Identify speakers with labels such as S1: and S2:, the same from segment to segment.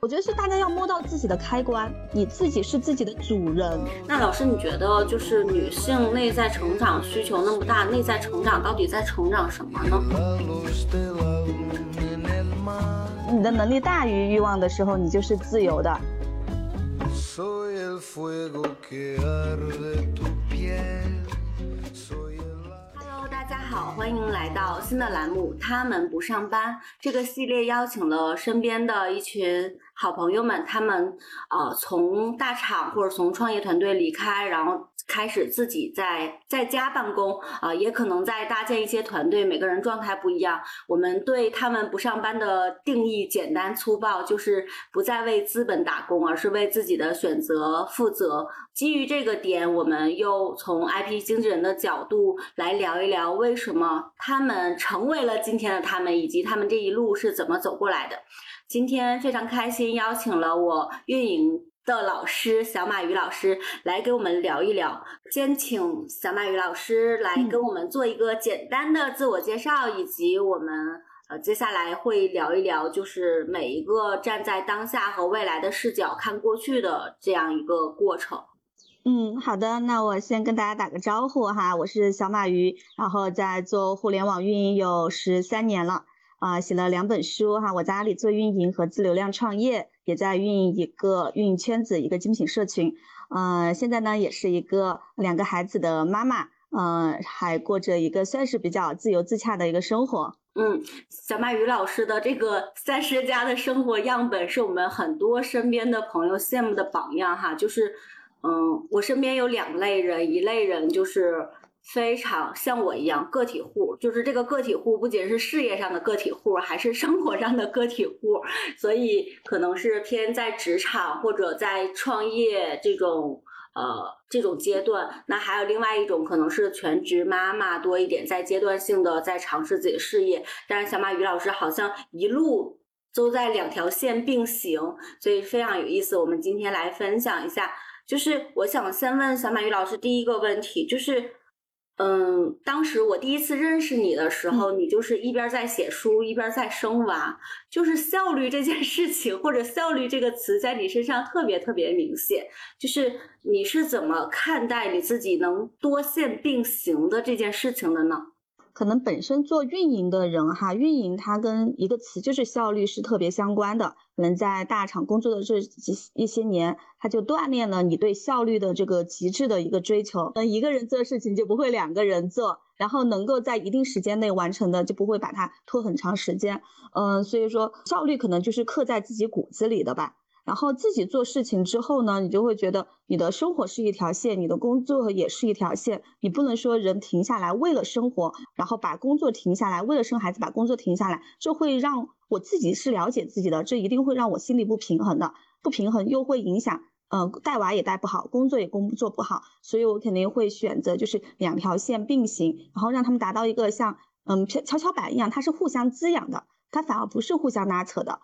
S1: 我觉得是大家要摸到自己的开关，你自己是自己的主人。
S2: 那老师，你觉得就是女性内在成长需求那么大，内在成长到底在成长什么呢？
S1: 你的能力大于欲望的时候，你就是自由的。
S2: 好，欢迎来到新的栏目。他们不上班这个系列，邀请了身边的一群好朋友们，他们啊从大厂或者从创业团队离开，然后。开始自己在在家办公啊，也可能在搭建一些团队，每个人状态不一样。我们对他们不上班的定义简单粗暴，就是不再为资本打工，而是为自己的选择负责。基于这个点，我们又从 IP 经纪人的角度来聊一聊，为什么他们成为了今天的他们，以及他们这一路是怎么走过来的。今天非常开心，邀请了我运营。的老师小马鱼老师来给我们聊一聊，先请小马鱼老师来跟我们做一个简单的自我介绍，以及我们呃接下来会聊一聊，就是每一个站在当下和未来的视角看过去的这样一个过程。
S1: 嗯，好的，那我先跟大家打个招呼哈，我是小马鱼，然后在做互联网运营有十三年了。啊，写了两本书哈，我在阿里做运营和自流量创业，也在运营一个运营圈子，一个精品社群。嗯，现在呢也是一个两个孩子的妈妈，嗯，还过着一个算是比较自由自洽的一个生活。
S2: 嗯，小马鱼老师的这个三十加的生活样本，是我们很多身边的朋友羡慕的榜样哈。就是，嗯，我身边有两类人，一类人就是。非常像我一样个体户，就是这个个体户不仅是事业上的个体户，还是生活上的个体户，所以可能是偏在职场或者在创业这种呃这种阶段。那还有另外一种可能是全职妈妈多一点，在阶段性的在尝试自己的事业。但是小马鱼老师好像一路都在两条线并行，所以非常有意思。我们今天来分享一下，就是我想先问小马鱼老师第一个问题，就是。嗯，当时我第一次认识你的时候，你就是一边在写书，一边在生娃，就是效率这件事情，或者效率这个词，在你身上特别特别明显。就是你是怎么看待你自己能多线并行的这件事情的呢？
S1: 可能本身做运营的人哈，运营它跟一个词就是效率是特别相关的。可能在大厂工作的这几一些年，他就锻炼了你对效率的这个极致的一个追求。嗯，一个人做事情就不会两个人做，然后能够在一定时间内完成的，就不会把它拖很长时间。嗯，所以说效率可能就是刻在自己骨子里的吧。然后自己做事情之后呢，你就会觉得你的生活是一条线，你的工作也是一条线。你不能说人停下来为了生活，然后把工作停下来，为了生孩子把工作停下来，这会让我自己是了解自己的，这一定会让我心里不平衡的，不平衡又会影响，嗯，带娃也带不好，工作也工作不好，所以我肯定会选择就是两条线并行，然后让他们达到一个像嗯跷跷板一样，它是互相滋养的，它反而不是互相拉扯的。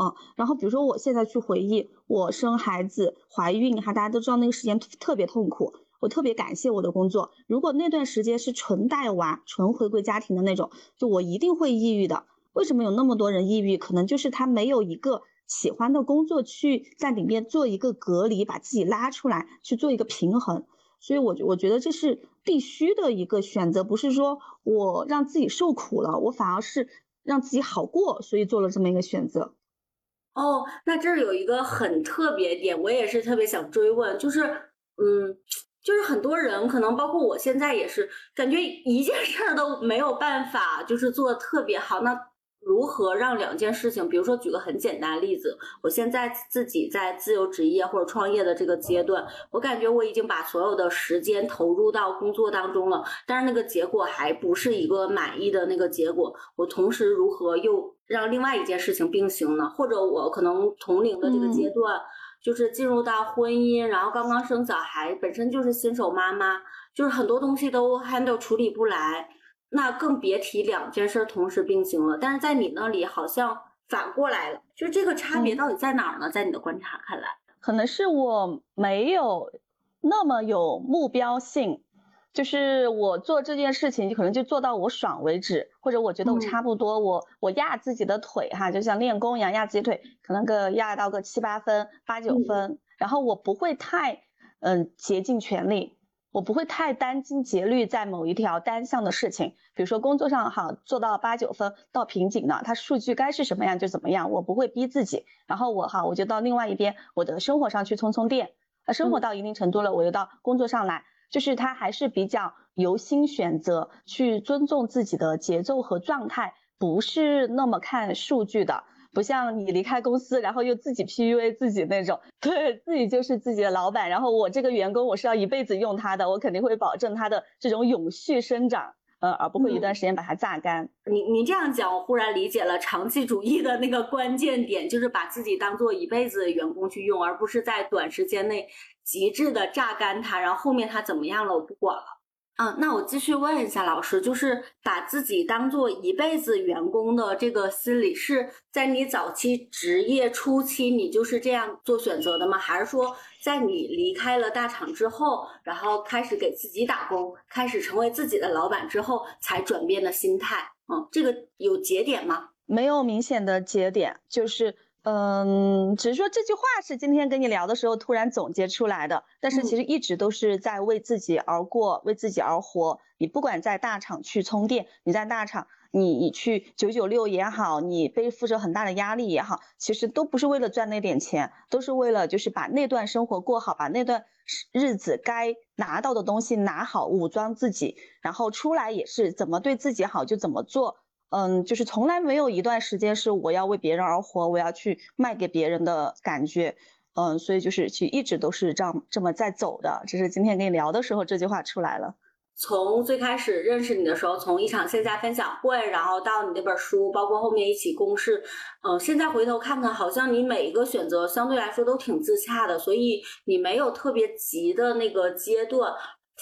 S1: 嗯，然后比如说我现在去回忆我生孩子、怀孕哈，大家都知道那个时间特别痛苦，我特别感谢我的工作。如果那段时间是纯带娃、纯回归家庭的那种，就我一定会抑郁的。为什么有那么多人抑郁？可能就是他没有一个喜欢的工作去在里面做一个隔离，把自己拉出来去做一个平衡。所以，我我觉得这是必须的一个选择，不是说我让自己受苦了，我反而是让自己好过，所以做了这么一个选择。
S2: 哦，那这儿有一个很特别点，我也是特别想追问，就是，嗯，就是很多人可能包括我现在也是，感觉一件事儿都没有办法，就是做的特别好。那如何让两件事情，比如说举个很简单的例子，我现在自己在自由职业或者创业的这个阶段，我感觉我已经把所有的时间投入到工作当中了，但是那个结果还不是一个满意的那个结果，我同时如何又？让另外一件事情并行呢？或者我可能同龄的这个阶段，就是进入到婚姻，然后刚刚生小孩，本身就是新手妈妈，就是很多东西都 handle 处理不来，那更别提两件事同时并行了。但是在你那里好像反过来了，就这个差别到底在哪儿呢？在你的观察看来，
S1: 可能是我没有那么有目标性。就是我做这件事情，可能就做到我爽为止，或者我觉得我差不多，我我压自己的腿哈，就像练功一样压自己腿，可能个压到个七八分、八九分，然后我不会太嗯竭尽全力，我不会太殚精竭虑在某一条单项的事情，比如说工作上哈做到八九分到瓶颈了，它数据该是什么样就怎么样，我不会逼自己，然后我哈我就到另外一边我的生活上去充充电，那生活到一定程度了，我又到工作上来。就是他还是比较由心选择，去尊重自己的节奏和状态，不是那么看数据的，不像你离开公司，然后又自己 PUA 自己那种，对自己就是自己的老板，然后我这个员工我是要一辈子用他的，我肯定会保证他的这种永续生长。呃，而不会一段时间把它榨干。
S2: 你你这样讲，我忽然理解了长期主义的那个关键点，就是把自己当做一辈子的员工去用，而不是在短时间内极致的榨干它，然后后面它怎么样了，我不管了。嗯，那我继续问一下老师，就是把自己当做一辈子员工的这个心理，是在你早期职业初期你就是这样做选择的吗？还是说在你离开了大厂之后，然后开始给自己打工，开始成为自己的老板之后才转变的心态？嗯，这个有节点吗？
S1: 没有明显的节点，就是。嗯，只是说这句话是今天跟你聊的时候突然总结出来的，但是其实一直都是在为自己而过，为自己而活。你不管在大厂去充电，你在大厂，你去九九六也好，你背负着很大的压力也好，其实都不是为了赚那点钱，都是为了就是把那段生活过好，把那段日子该拿到的东西拿好，武装自己，然后出来也是怎么对自己好就怎么做。嗯，就是从来没有一段时间是我要为别人而活，我要去卖给别人的感觉。嗯，所以就是其实一直都是这样这么在走的。只是今天跟你聊的时候，这句话出来了。
S2: 从最开始认识你的时候，从一场线下分享会，然后到你那本书，包括后面一起共事，嗯，现在回头看看，好像你每一个选择相对来说都挺自洽的，所以你没有特别急的那个阶段。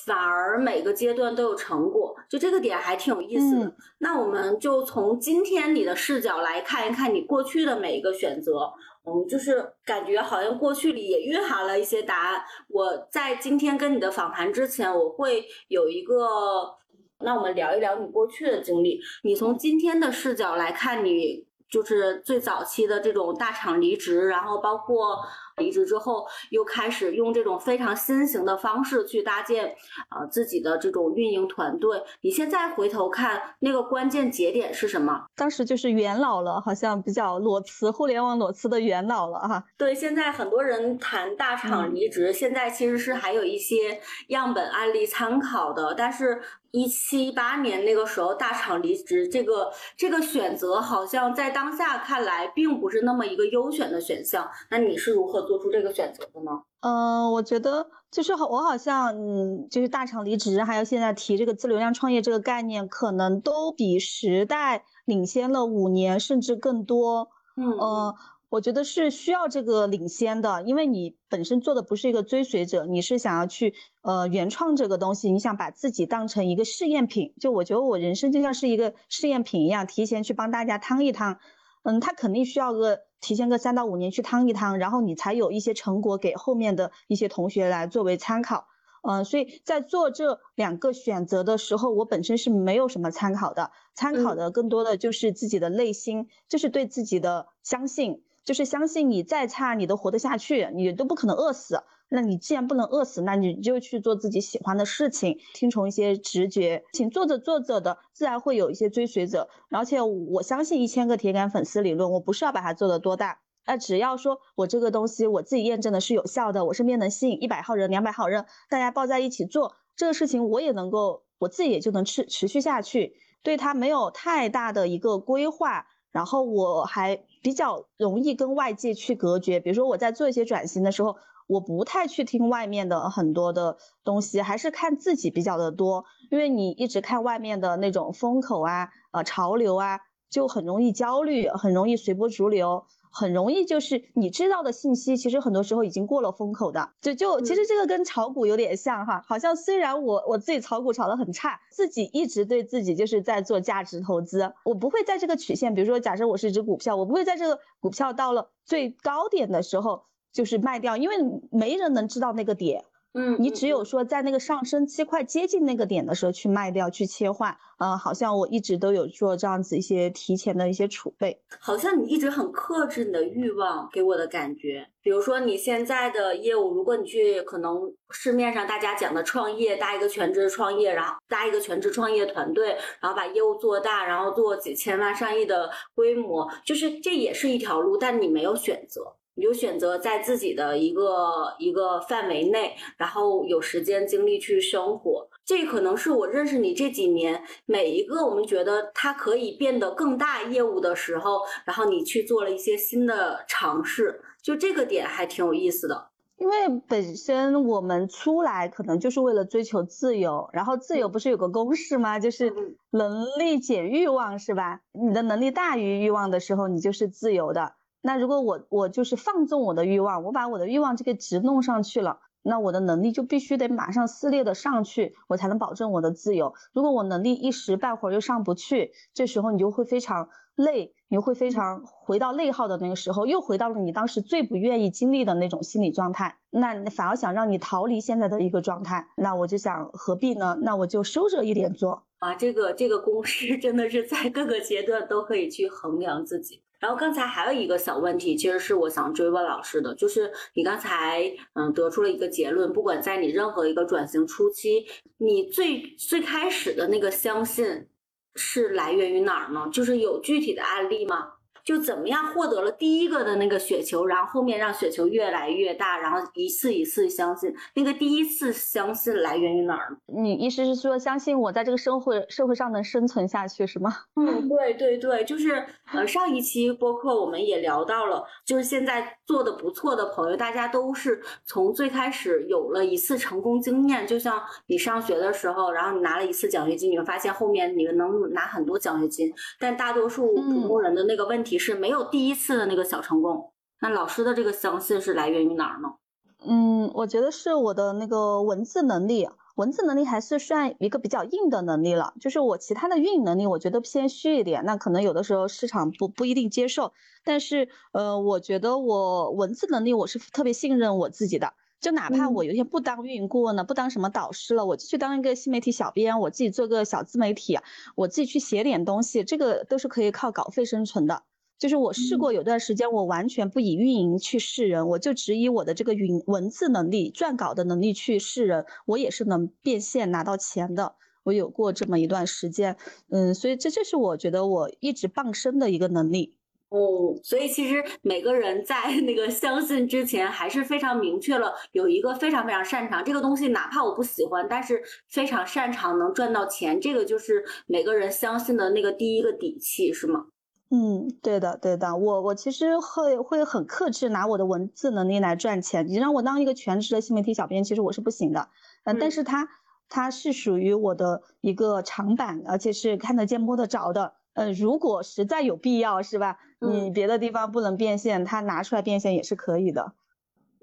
S2: 反而每个阶段都有成果，就这个点还挺有意思的。那我们就从今天你的视角来看一看你过去的每一个选择，嗯，就是感觉好像过去里也蕴含了一些答案。我在今天跟你的访谈之前，我会有一个，那我们聊一聊你过去的经历。你从今天的视角来看，你就是最早期的这种大厂离职，然后包括。离职之后，又开始用这种非常新型的方式去搭建啊自己的这种运营团队。你现在回头看，那个关键节点是什么？
S1: 当时就是元老了，好像比较裸辞，互联网裸辞的元老了哈。
S2: 对，现在很多人谈大厂离职，现在其实是还有一些样本案例参考的，但是。一七一八年那个时候，大厂离职这个这个选择，好像在当下看来并不是那么一个优选的选项。那你是如何做出这个选择的呢？
S1: 嗯，我觉得就是我好像，嗯，就是大厂离职，还有现在提这个自流量创业这个概念，可能都比时代领先了五年甚至更多。嗯。我觉得是需要这个领先的，因为你本身做的不是一个追随者，你是想要去呃原创这个东西，你想把自己当成一个试验品。就我觉得我人生就像是一个试验品一样，提前去帮大家趟一趟。嗯，他肯定需要个提前个三到五年去趟一趟，然后你才有一些成果给后面的一些同学来作为参考。嗯，所以在做这两个选择的时候，我本身是没有什么参考的，参考的更多的就是自己的内心，就是对自己的相信。就是相信你再差你都活得下去，你都不可能饿死。那你既然不能饿死，那你就去做自己喜欢的事情，听从一些直觉，请做着做着的，自然会有一些追随者。而且我相信一千个铁杆粉丝理论，我不是要把它做得多大，那只要说我这个东西我自己验证的是有效的，我身边能吸引一百号人、两百号人，大家抱在一起做这个事情，我也能够，我自己也就能持持续下去，对它没有太大的一个规划。然后我还比较容易跟外界去隔绝，比如说我在做一些转型的时候，我不太去听外面的很多的东西，还是看自己比较的多，因为你一直看外面的那种风口啊，呃潮流啊，就很容易焦虑，很容易随波逐流。很容易就是你知道的信息，其实很多时候已经过了风口的。就就其实这个跟炒股有点像哈，好像虽然我我自己炒股炒得很差，自己一直对自己就是在做价值投资，我不会在这个曲线，比如说假设我是一只股票，我不会在这个股票到了最高点的时候就是卖掉，因为没人能知道那个点。
S2: 嗯，
S1: 你只有说在那个上升期快接近那个点的时候去卖掉，去切换。嗯，好像我一直都有做这样子一些提前的一些储备。
S2: 好像你一直很克制你的欲望，给我的感觉。比如说你现在的业务，如果你去可能市面上大家讲的创业，搭一个全职创业，然后搭一个全职创业团队，然后把业务做大，然后做几千万、上亿的规模，就是这也是一条路，但你没有选择。你就选择在自己的一个一个范围内，然后有时间精力去生活。这可能是我认识你这几年每一个我们觉得它可以变得更大业务的时候，然后你去做了一些新的尝试。就这个点还挺有意思的。
S1: 因为本身我们出来可能就是为了追求自由，然后自由不是有个公式吗？就是能力减欲望，是吧？你的能力大于欲望的时候，你就是自由的。那如果我我就是放纵我的欲望，我把我的欲望这个值弄上去了，那我的能力就必须得马上撕裂的上去，我才能保证我的自由。如果我能力一时半会儿又上不去，这时候你就会非常累，你会非常回到内耗的那个时候，又回到了你当时最不愿意经历的那种心理状态。那反而想让你逃离现在的一个状态，那我就想何必呢？那我就收着一点做
S2: 啊。这个这个公式真的是在各个阶段都可以去衡量自己。然后刚才还有一个小问题，其实是我想追问老师的，就是你刚才嗯得出了一个结论，不管在你任何一个转型初期，你最最开始的那个相信是来源于哪儿呢？就是有具体的案例吗？就怎么样获得了第一个的那个雪球，然后后面让雪球越来越大，然后一次一次相信那个第一次相信来源于哪儿？
S1: 你意思是说相信我在这个社会社会上能生存下去是吗？
S2: 嗯，对对对，就是呃上一期播客我们也聊到了，就是现在做的不错的朋友，大家都是从最开始有了一次成功经验，就像你上学的时候，然后你拿了一次奖学金，你会发现后面你能拿很多奖学金，但大多数普通人的那个问题。是没有第一次的那个小成功，那老师的这个相信是来源于哪儿呢？
S1: 嗯，我觉得是我的那个文字能力，文字能力还是算一个比较硬的能力了。就是我其他的运营能力，我觉得偏虚一点，那可能有的时候市场不不一定接受。但是呃，我觉得我文字能力我是特别信任我自己的，就哪怕我有一天不当运营顾问了，不当什么导师了，我就去当一个新媒体小编，我自己做个小自媒体，我自己去写点东西，这个都是可以靠稿费生存的。就是我试过有段时间，我完全不以运营去试人，我就只以我的这个云文字能力、撰稿的能力去试人，我也是能变现拿到钱的。我有过这么一段时间，嗯，所以这这是我觉得我一直傍身的一个能力。
S2: 哦，所以其实每个人在那个相信之前，还是非常明确了有一个非常非常擅长这个东西，哪怕我不喜欢，但是非常擅长能赚到钱，这个就是每个人相信的那个第一个底气，是吗？
S1: 嗯，对的，对的，我我其实会会很克制，拿我的文字能力来赚钱。你让我当一个全职的新媒体小编，其实我是不行的。嗯，但是它它是属于我的一个长板，而且是看得见摸得着的。嗯，如果实在有必要，是吧？你别的地方不能变现，它拿出来变现也是可以的。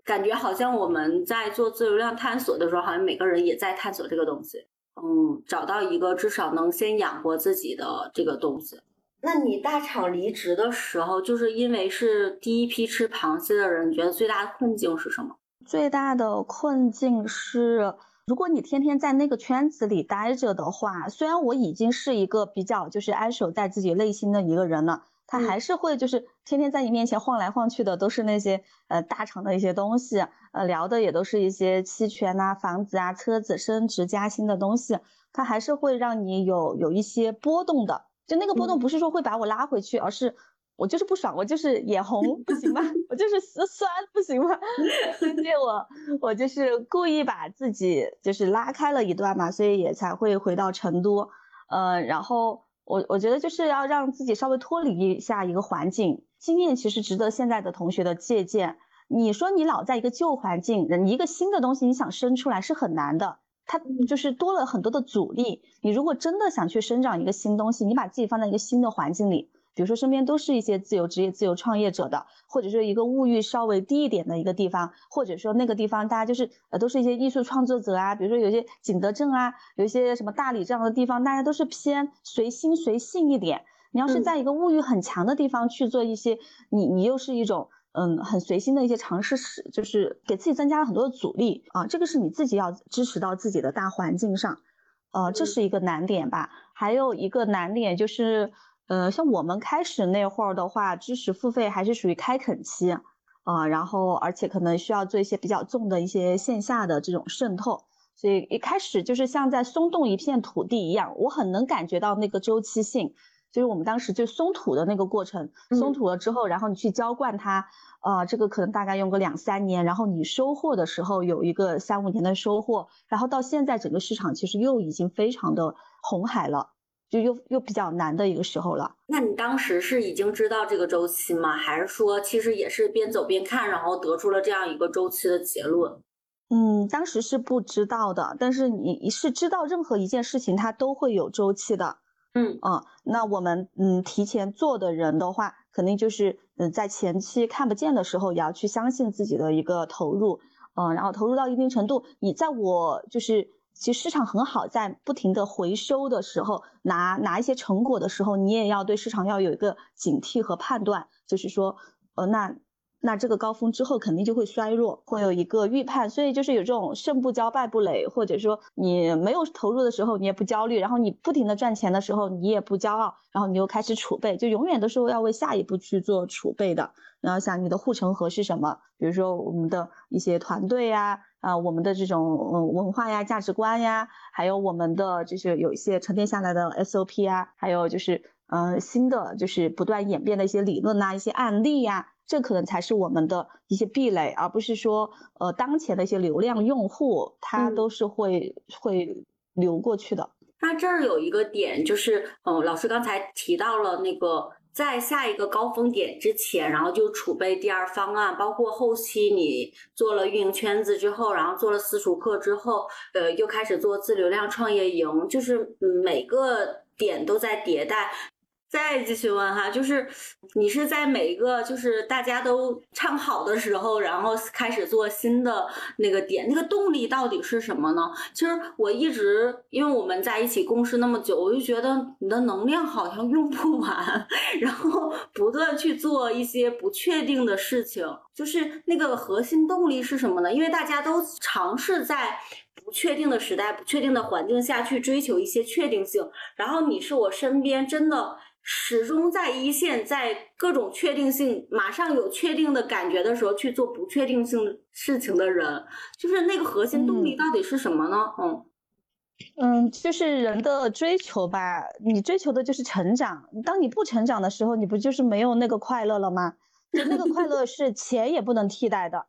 S2: 感觉好像我们在做自流量探索的时候，好像每个人也在探索这个东西。嗯，找到一个至少能先养活自己的这个东西。那你大厂离职的时候，就是因为是第一批吃螃蟹的人，你觉得最大的困境是什么？
S1: 最大的困境是，如果你天天在那个圈子里待着的话，虽然我已经是一个比较就是安守在自己内心的一个人了，他还是会就是天天在你面前晃来晃去的，都是那些呃大厂的一些东西，呃聊的也都是一些期权啊、房子啊、车子、升职加薪的东西，他还是会让你有有一些波动的。就那个波动不是说会把我拉回去，而是我就是不爽，我就是眼红，不行吗？我就是酸，不行吗？所以我我就是故意把自己就是拉开了一段嘛，所以也才会回到成都。呃，然后我我觉得就是要让自己稍微脱离一下一个环境，经验其实值得现在的同学的借鉴。你说你老在一个旧环境，你一个新的东西你想生出来是很难的。它就是多了很多的阻力。你如果真的想去生长一个新东西，你把自己放在一个新的环境里，比如说身边都是一些自由职业、自由创业者的，或者说一个物欲稍微低一点的一个地方，或者说那个地方大家就是呃都是一些艺术创作者啊，比如说有些景德镇啊，有一些什么大理这样的地方，大家都是偏随心随性一点。你要是在一个物欲很强的地方去做一些，你你又是一种嗯很随心的一些尝试，是就是给自己增加了很多的阻力啊，这个是你自己要支持到自己的大环境上，呃，这是一个难点吧。还有一个难点就是，呃，像我们开始那会儿的话，知识付费还是属于开垦期，啊，然后而且可能需要做一些比较重的一些线下的这种渗透。所以一开始就是像在松动一片土地一样，我很能感觉到那个周期性，就是我们当时就松土的那个过程，松土了之后，然后你去浇灌它，呃，这个可能大概用个两三年，然后你收获的时候有一个三五年的收获，然后到现在整个市场其实又已经非常的红海了，就又又比较难的一个时候了。
S2: 那你当时是已经知道这个周期吗？还是说其实也是边走边看，然后得出了这样一个周期的结论？
S1: 嗯，当时是不知道的，但是你是知道任何一件事情它都会有周期的。
S2: 嗯
S1: 啊，那我们嗯提前做的人的话，肯定就是嗯在前期看不见的时候，也要去相信自己的一个投入，嗯，然后投入到一定程度，你在我就是其实市场很好，在不停的回收的时候，拿拿一些成果的时候，你也要对市场要有一个警惕和判断，就是说，呃那。那这个高峰之后肯定就会衰弱，会有一个预判，所以就是有这种胜不骄败不馁，或者说你没有投入的时候你也不焦虑，然后你不停的赚钱的时候你也不骄傲，然后你又开始储备，就永远都是要为下一步去做储备的。然后想你的护城河是什么？比如说我们的一些团队呀，啊我们的这种嗯文化呀、价值观呀，还有我们的就是有一些沉淀下来的 SOP 啊，还有就是嗯新的就是不断演变的一些理论呐、一些案例呀。这可能才是我们的一些壁垒，而不是说，呃，当前的一些流量用户，他都是会会流过去的。
S2: 那这儿有一个点，就是，嗯，老师刚才提到了那个，在下一个高峰点之前，然后就储备第二方案，包括后期你做了运营圈子之后，然后做了私塾课之后，呃，又开始做自流量创业营，就是每个点都在迭代。再继续问哈，就是你是在每一个就是大家都唱好的时候，然后开始做新的那个点，那个动力到底是什么呢？其实我一直因为我们在一起共事那么久，我就觉得你的能量好像用不完，然后不断去做一些不确定的事情，就是那个核心动力是什么呢？因为大家都尝试在不确定的时代、不确定的环境下去追求一些确定性，然后你是我身边真的。始终在一线，在各种确定性马上有确定的感觉的时候去做不确定性事情的人，就是那个核心动力到底是什么呢？
S1: 嗯嗯，就是人的追求吧，你追求的就是成长。当你不成长的时候，你不就是没有那个快乐了吗？就那个快乐是钱也不能替代的。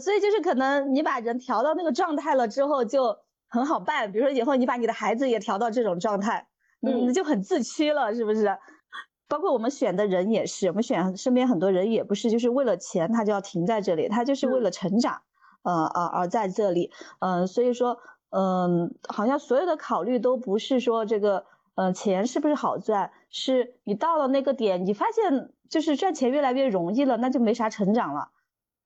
S1: 所以就是可能你把人调到那个状态了之后就很好办，比如说以后你把你的孩子也调到这种状态。嗯，就很自驱了，是不是？包括我们选的人也是，我们选身边很多人也不是，就是为了钱他就要停在这里，他就是为了成长，呃而而在这里，嗯，所以说，嗯，好像所有的考虑都不是说这个，嗯，钱是不是好赚，是你到了那个点，你发现就是赚钱越来越容易了，那就没啥成长了，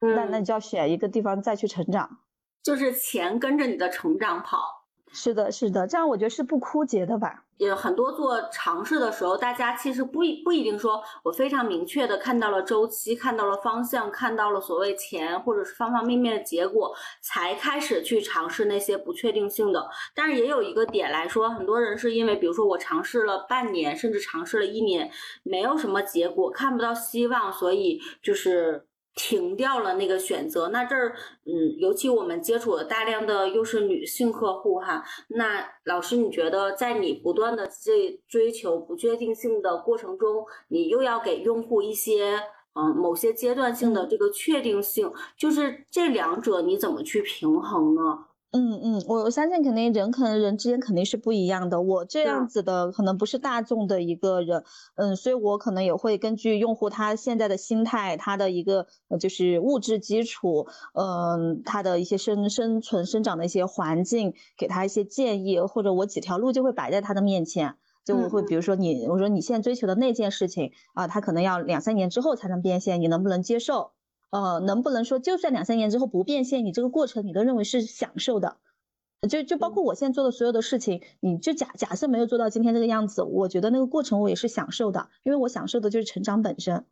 S1: 那那你就要选一个地方再去成长，
S2: 就是钱跟着你的成长跑。
S1: 是的，是的，这样我觉得是不枯竭的吧？
S2: 也很多做尝试的时候，大家其实不一不一定说我非常明确的看到了周期，看到了方向，看到了所谓钱或者是方方面面的结果，才开始去尝试那些不确定性的。但是也有一个点来说，很多人是因为，比如说我尝试了半年，甚至尝试了一年，没有什么结果，看不到希望，所以就是。停掉了那个选择，那这儿，嗯，尤其我们接触了大量的又是女性客户哈，那老师你觉得在你不断的这追求不确定性的过程中，你又要给用户一些，嗯，某些阶段性的这个确定性，就是这两者你怎么去平衡呢？
S1: 嗯嗯，我我相信肯定人可能人之间肯定是不一样的。我这样子的可能不是大众的一个人，嗯，所以我可能也会根据用户他现在的心态，他的一个就是物质基础，嗯，他的一些生生存生长的一些环境，给他一些建议，或者我几条路就会摆在他的面前，就我会比如说你，我说你现在追求的那件事情啊，他可能要两三年之后才能变现，你能不能接受？呃，能不能说，就算两三年之后不变现，你这个过程你都认为是享受的？就就包括我现在做的所有的事情，你就假假设没有做到今天这个样子，我觉得那个过程我也是享受的，因为我享受的就是成长本身。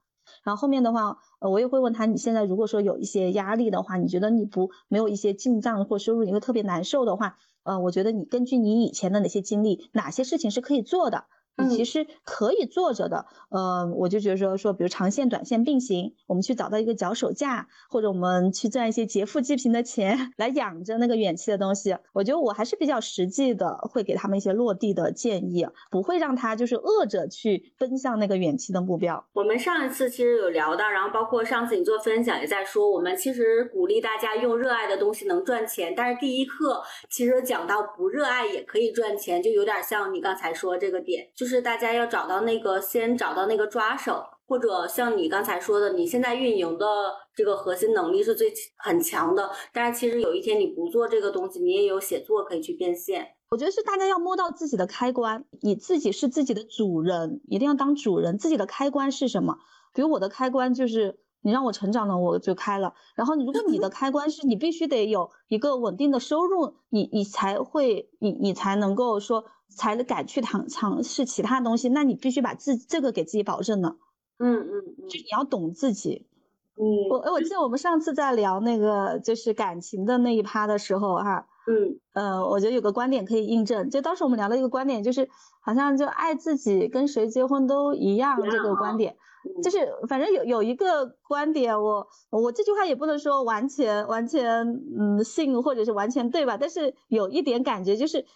S1: 然后后面的话，呃，我也会问他，你现在如果说有一些压力的话，你觉得你不没有一些进账或收入，你会特别难受的话，呃，我觉得你根据你以前的哪些经历，哪些事情是可以做的。你其实可以坐着的，呃，我就觉得说说，比如长线、短线并行，我们去找到一个脚手架，或者我们去赚一些劫富济贫的钱 来养着那个远期的东西。我觉得我还是比较实际的，会给他们一些落地的建议，不会让他就是饿着去奔向那个远期的目标。
S2: 我们上一次其实有聊到，然后包括上次你做分享也在说，我们其实鼓励大家用热爱的东西能赚钱，但是第一课其实讲到不热爱也可以赚钱，就有点像你刚才说这个点。就是大家要找到那个，先找到那个抓手，或者像你刚才说的，你现在运营的这个核心能力是最很强的，但是其实有一天你不做这个东西，你也有写作可以去变现。
S1: 我觉得是大家要摸到自己的开关，你自己是自己的主人，一定要当主人。自己的开关是什么？比如我的开关就是。你让我成长了，我就开了。然后，如果你的开关是你必须得有一个稳定的收入，你你才会，你你才能够说，才能敢去尝尝试其他东西。那你必须把自这个给自己保证
S2: 了。嗯嗯嗯，
S1: 就你要懂自己。
S2: 嗯，
S1: 我我记得我们上次在聊那个就是感情的那一趴的时候，哈。
S2: 嗯，
S1: 呃，我觉得有个观点可以印证，就当时我们聊了一个观点，就是好像就爱自己跟谁结婚都一样这个观点，就是反正有有一个观点，我我这句话也不能说完全完全嗯信或者是完全对吧，但是有一点感觉就是。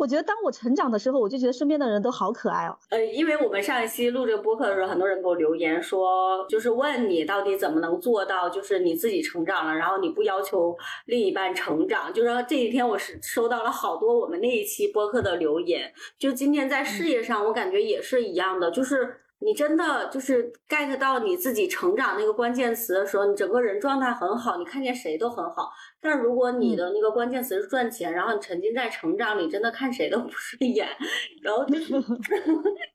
S1: 我觉得当我成长的时候，我就觉得身边的人都好可爱哦。
S2: 呃，因为我们上一期录这个播客的时候，很多人给我留言说，就是问你到底怎么能做到，就是你自己成长了，然后你不要求另一半成长。就说这几天我是收到了好多我们那一期播客的留言，就今天在事业上，我感觉也是一样的，就是。你真的就是 get 到你自己成长那个关键词的时候，你整个人状态很好，你看见谁都很好。但如果你的那个关键词是赚钱，然后你沉浸在成长里，真的看谁都不顺眼，然后就是。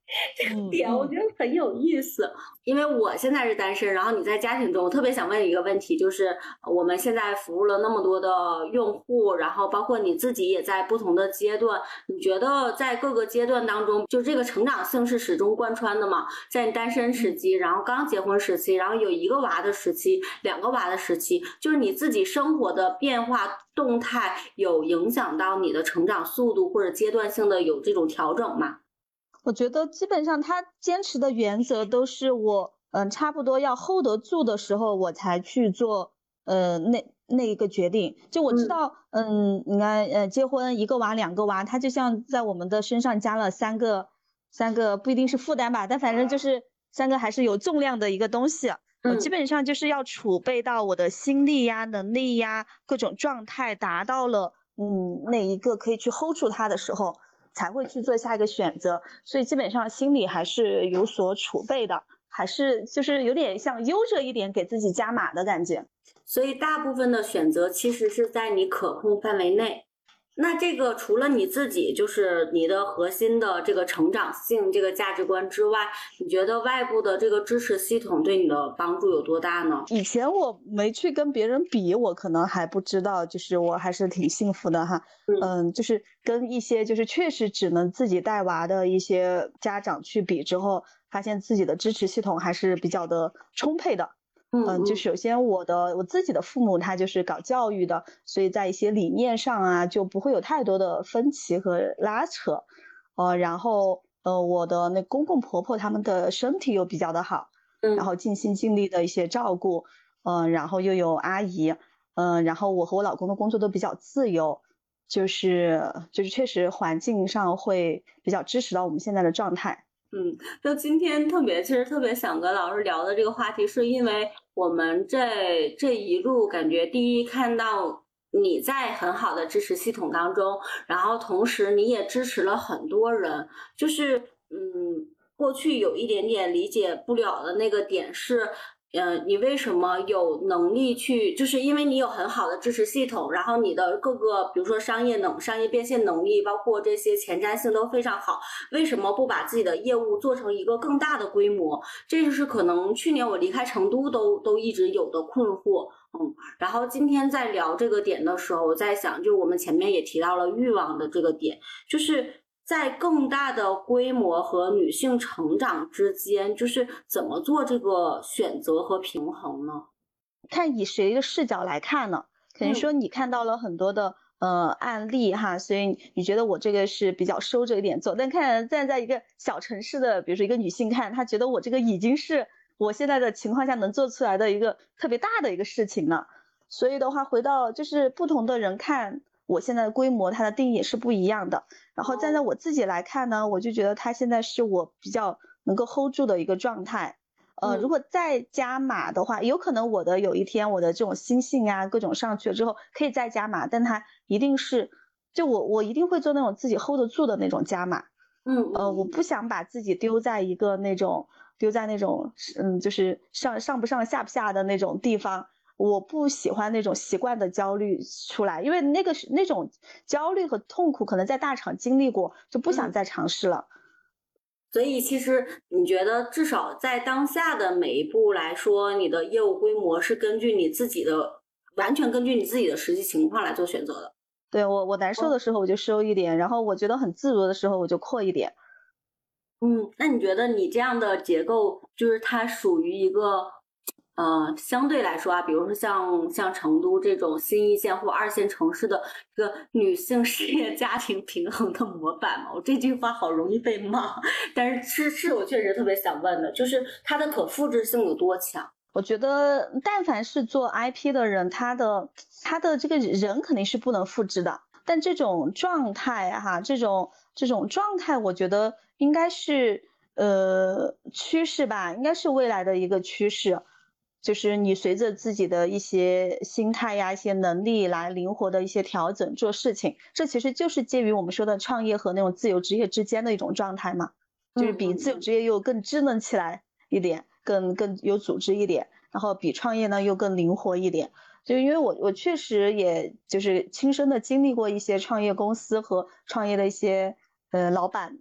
S2: 这个点我觉得很有意思，因为我现在是单身，然后你在家庭中，我特别想问一个问题，就是我们现在服务了那么多的用户，然后包括你自己也在不同的阶段，你觉得在各个阶段当中，就这个成长性是始终贯穿的吗？在你单身时期，然后刚结婚时期，然后有一个娃的时期，两个娃的时期，就是你自己生活的变化动态有影响到你的成长速度或者阶段性的有这种调整吗？
S1: 我觉得基本上他坚持的原则都是我，嗯，差不多要 hold 得住的时候，我才去做，呃，那那一个决定。就我知道，嗯，你看，呃，结婚一个娃两个娃，他就像在我们的身上加了三个，三个不一定是负担吧，但反正就是三个还是有重量的一个东西。嗯，基本上就是要储备到我的心力呀、能力呀、各种状态达到了，嗯，那一个可以去 hold 住它的时候。才会去做下一个选择，所以基本上心里还是有所储备的，还是就是有点像悠着一点，给自己加码的感觉。
S2: 所以大部分的选择其实是在你可控范围内。那这个除了你自己，就是你的核心的这个成长性、这个价值观之外，你觉得外部的这个支持系统对你的帮助有多大呢？
S1: 以前我没去跟别人比，我可能还不知道，就是我还是挺幸福的哈。嗯，就是跟一些就是确实只能自己带娃的一些家长去比之后，发现自己的支持系统还是比较的充沛的。嗯，就首先我的我自己的父母他就是搞教育的，所以在一些理念上啊就不会有太多的分歧和拉扯，呃，然后呃我的那公公婆婆他们的身体又比较的好，
S2: 嗯，
S1: 然后尽心尽力的一些照顾，嗯，然后又有阿姨，嗯，然后我和我老公的工作都比较自由，就是就是确实环境上会比较支持到我们现在的状态。
S2: 嗯，就今天特别，其实特别想跟老师聊的这个话题，是因为我们这这一路感觉，第一看到你在很好的支持系统当中，然后同时你也支持了很多人，就是嗯，过去有一点点理解不了的那个点是。嗯，你为什么有能力去？就是因为你有很好的支持系统，然后你的各个，比如说商业能、商业变现能力，包括这些前瞻性都非常好。为什么不把自己的业务做成一个更大的规模？这就是可能去年我离开成都都都一直有的困惑。嗯，然后今天在聊这个点的时候，我在想，就我们前面也提到了欲望的这个点，就是。在更大的规模和女性成长之间，就是怎么做这个选择和平衡呢？
S1: 看以谁的视角来看呢？肯定说你看到了很多的呃案例哈，所以你觉得我这个是比较收着一点做。但看站在一个小城市的，比如说一个女性看，她觉得我这个已经是我现在的情况下能做出来的一个特别大的一个事情了。所以的话，回到就是不同的人看。我现在的规模，它的定义也是不一样的。然后站在我自己来看呢，我就觉得它现在是我比较能够 hold 住的一个状态。呃，如果再加码的话，有可能我的有一天我的这种心性啊，各种上去了之后可以再加码，但它一定是，就我我一定会做那种自己 hold 得住的那种加码。
S2: 嗯，
S1: 呃，我不想把自己丢在一个那种丢在那种嗯，就是上上不上下不下的那种地方。我不喜欢那种习惯的焦虑出来，因为那个是那种焦虑和痛苦，可能在大厂经历过，就不想再尝试了。
S2: 所以，其实你觉得，至少在当下的每一步来说，你的业务规模是根据你自己的，完全根据你自己的实际情况来做选择的。
S1: 对我，我难受的时候我就收一点，然后我觉得很自如的时候我就扩一点。
S2: 嗯，那你觉得你这样的结构，就是它属于一个？呃，相对来说啊，比如说像像成都这种新一线或二线城市的这个女性事业家庭平衡的模板嘛，我这句话好容易被骂，但是是是我确实特别想问的，就是它的可复制性有多强？
S1: 我觉得，但凡是做 IP 的人，他的他的这个人肯定是不能复制的，但这种状态哈，这种这种状态，我觉得应该是呃趋势吧，应该是未来的一个趋势。就是你随着自己的一些心态呀、一些能力来灵活的一些调整做事情，这其实就是介于我们说的创业和那种自由职业之间的一种状态嘛，就是比自由职业又更智能起来一点，更更有组织一点，然后比创业呢又更灵活一点。就因为我我确实也就是亲身的经历过一些创业公司和创业的一些呃老板。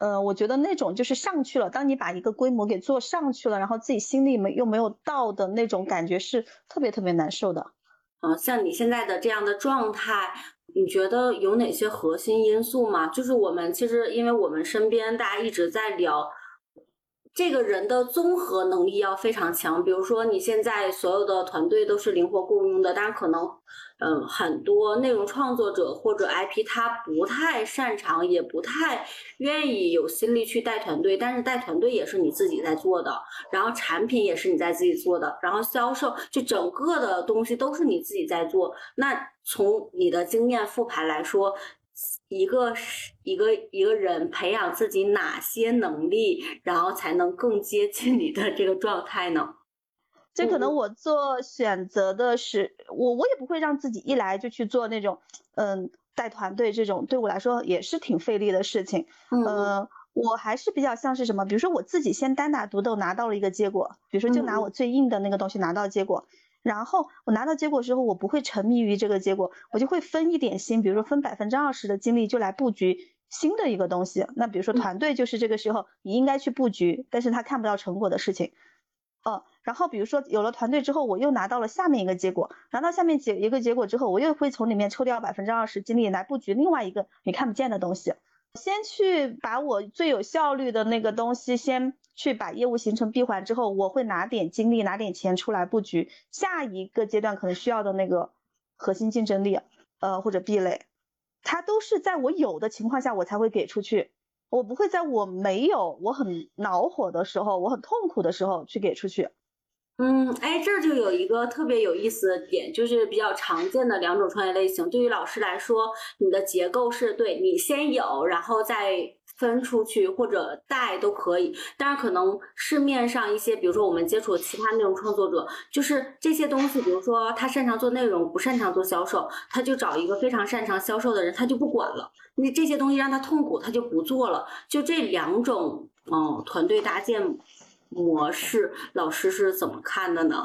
S1: 呃，我觉得那种就是上去了，当你把一个规模给做上去了，然后自己心里没又没有到的那种感觉是特别特别难受的。
S2: 嗯，像你现在的这样的状态，你觉得有哪些核心因素吗？就是我们其实因为我们身边大家一直在聊。这个人的综合能力要非常强，比如说你现在所有的团队都是灵活共用的，但是可能，嗯，很多内容创作者或者 IP 他不太擅长，也不太愿意有心力去带团队，但是带团队也是你自己在做的，然后产品也是你在自己做的，然后销售就整个的东西都是你自己在做，那从你的经验复盘来说。一个是一个一个人培养自己哪些能力，然后才能更接近你的这个状态呢？
S1: 这可能我做选择的是我，我也不会让自己一来就去做那种，嗯，带团队这种对我来说也是挺费力的事情。嗯，我还是比较像是什么，比如说我自己先单打独斗拿到了一个结果，比如说就拿我最硬的那个东西拿到结果。然后我拿到结果之后，我不会沉迷于这个结果，我就会分一点心，比如说分百分之二十的精力，就来布局新的一个东西。那比如说团队就是这个时候你应该去布局，但是他看不到成果的事情。哦，然后比如说有了团队之后，我又拿到了下面一个结果，拿到下面结一个结果之后，我又会从里面抽掉百分之二十精力来布局另外一个你看不见的东西。先去把我最有效率的那个东西，先去把业务形成闭环之后，我会拿点精力、拿点钱出来布局下一个阶段可能需要的那个核心竞争力，呃或者壁垒，它都是在我有的情况下我才会给出去，我不会在我没有、我很恼火的时候、我很痛苦的时候去给出去。
S2: 嗯，哎，这就有一个特别有意思的点，就是比较常见的两种创业类型。对于老师来说，你的结构是对你先有，然后再分出去或者带都可以。但是可能市面上一些，比如说我们接触的其他内容创作者，就是这些东西，比如说他擅长做内容，不擅长做销售，他就找一个非常擅长销售的人，他就不管了。那这些东西让他痛苦，他就不做了。就这两种，嗯，团队搭建。模式老师是怎么看的呢？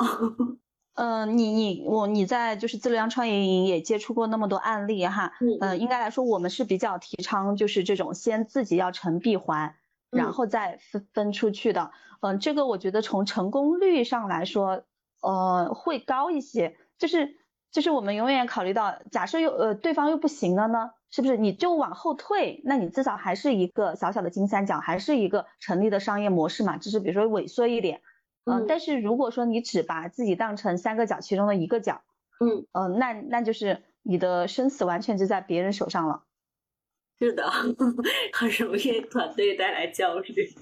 S1: 嗯，你你我你在就是自流量创业营也接触过那么多案例哈，嗯，应该来说我们是比较提倡就是这种先自己要成闭环，然后再分分出去的，嗯，这个我觉得从成功率上来说，呃，会高一些，就是。就是我们永远考虑到，假设又呃对方又不行了呢，是不是你就往后退？那你至少还是一个小小的金三角，还是一个成立的商业模式嘛？只是比如说萎缩一点，嗯。但是如果说你只把自己当成三个角其中的一个角，
S2: 嗯
S1: 嗯，那那就是你的生死完全就在别人手上了。
S2: 是的，很容易团队带来焦虑。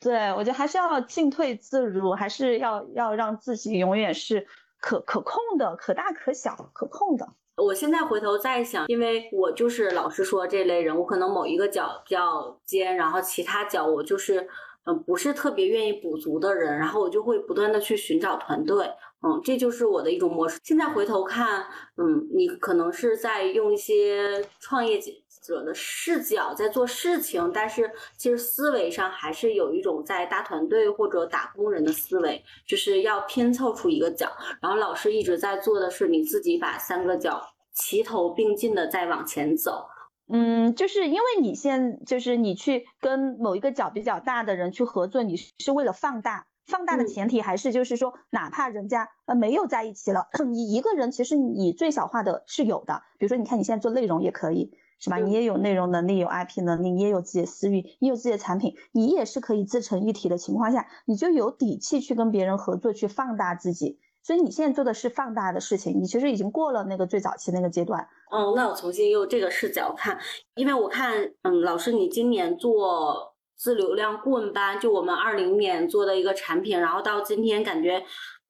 S1: 对，我觉得还是要进退自如，还是要要让自己永远是可可控的，可大可小，可控的。
S2: 我现在回头再想，因为我就是老师说这类人，我可能某一个角比较尖，然后其他角我就是嗯不是特别愿意补足的人，然后我就会不断的去寻找团队，嗯，这就是我的一种模式。现在回头看，嗯，你可能是在用一些创业者的视角在做事情，但是其实思维上还是有一种在大团队或者打工人的思维，就是要拼凑出一个角。然后老师一直在做的是，你自己把三个角齐头并进的再往前走。
S1: 嗯，就是因为你现就是你去跟某一个角比较大的人去合作，你是为了放大，放大的前提还是就是说，哪怕人家呃没有在一起了，你一个人其实你最小化的是有的。比如说，你看你现在做内容也可以。是吧？你也有内容能力，有 IP 能力，你也有自己的私域，你有自己的产品，你也是可以自成一体的情况下，你就有底气去跟别人合作，去放大自己。所以你现在做的是放大的事情，你其实已经过了那个最早期那个阶段。
S2: 嗯，那我重新用这个视角看，因为我看，嗯，老师你今年做自流量顾问班，就我们二零年做的一个产品，然后到今天感觉，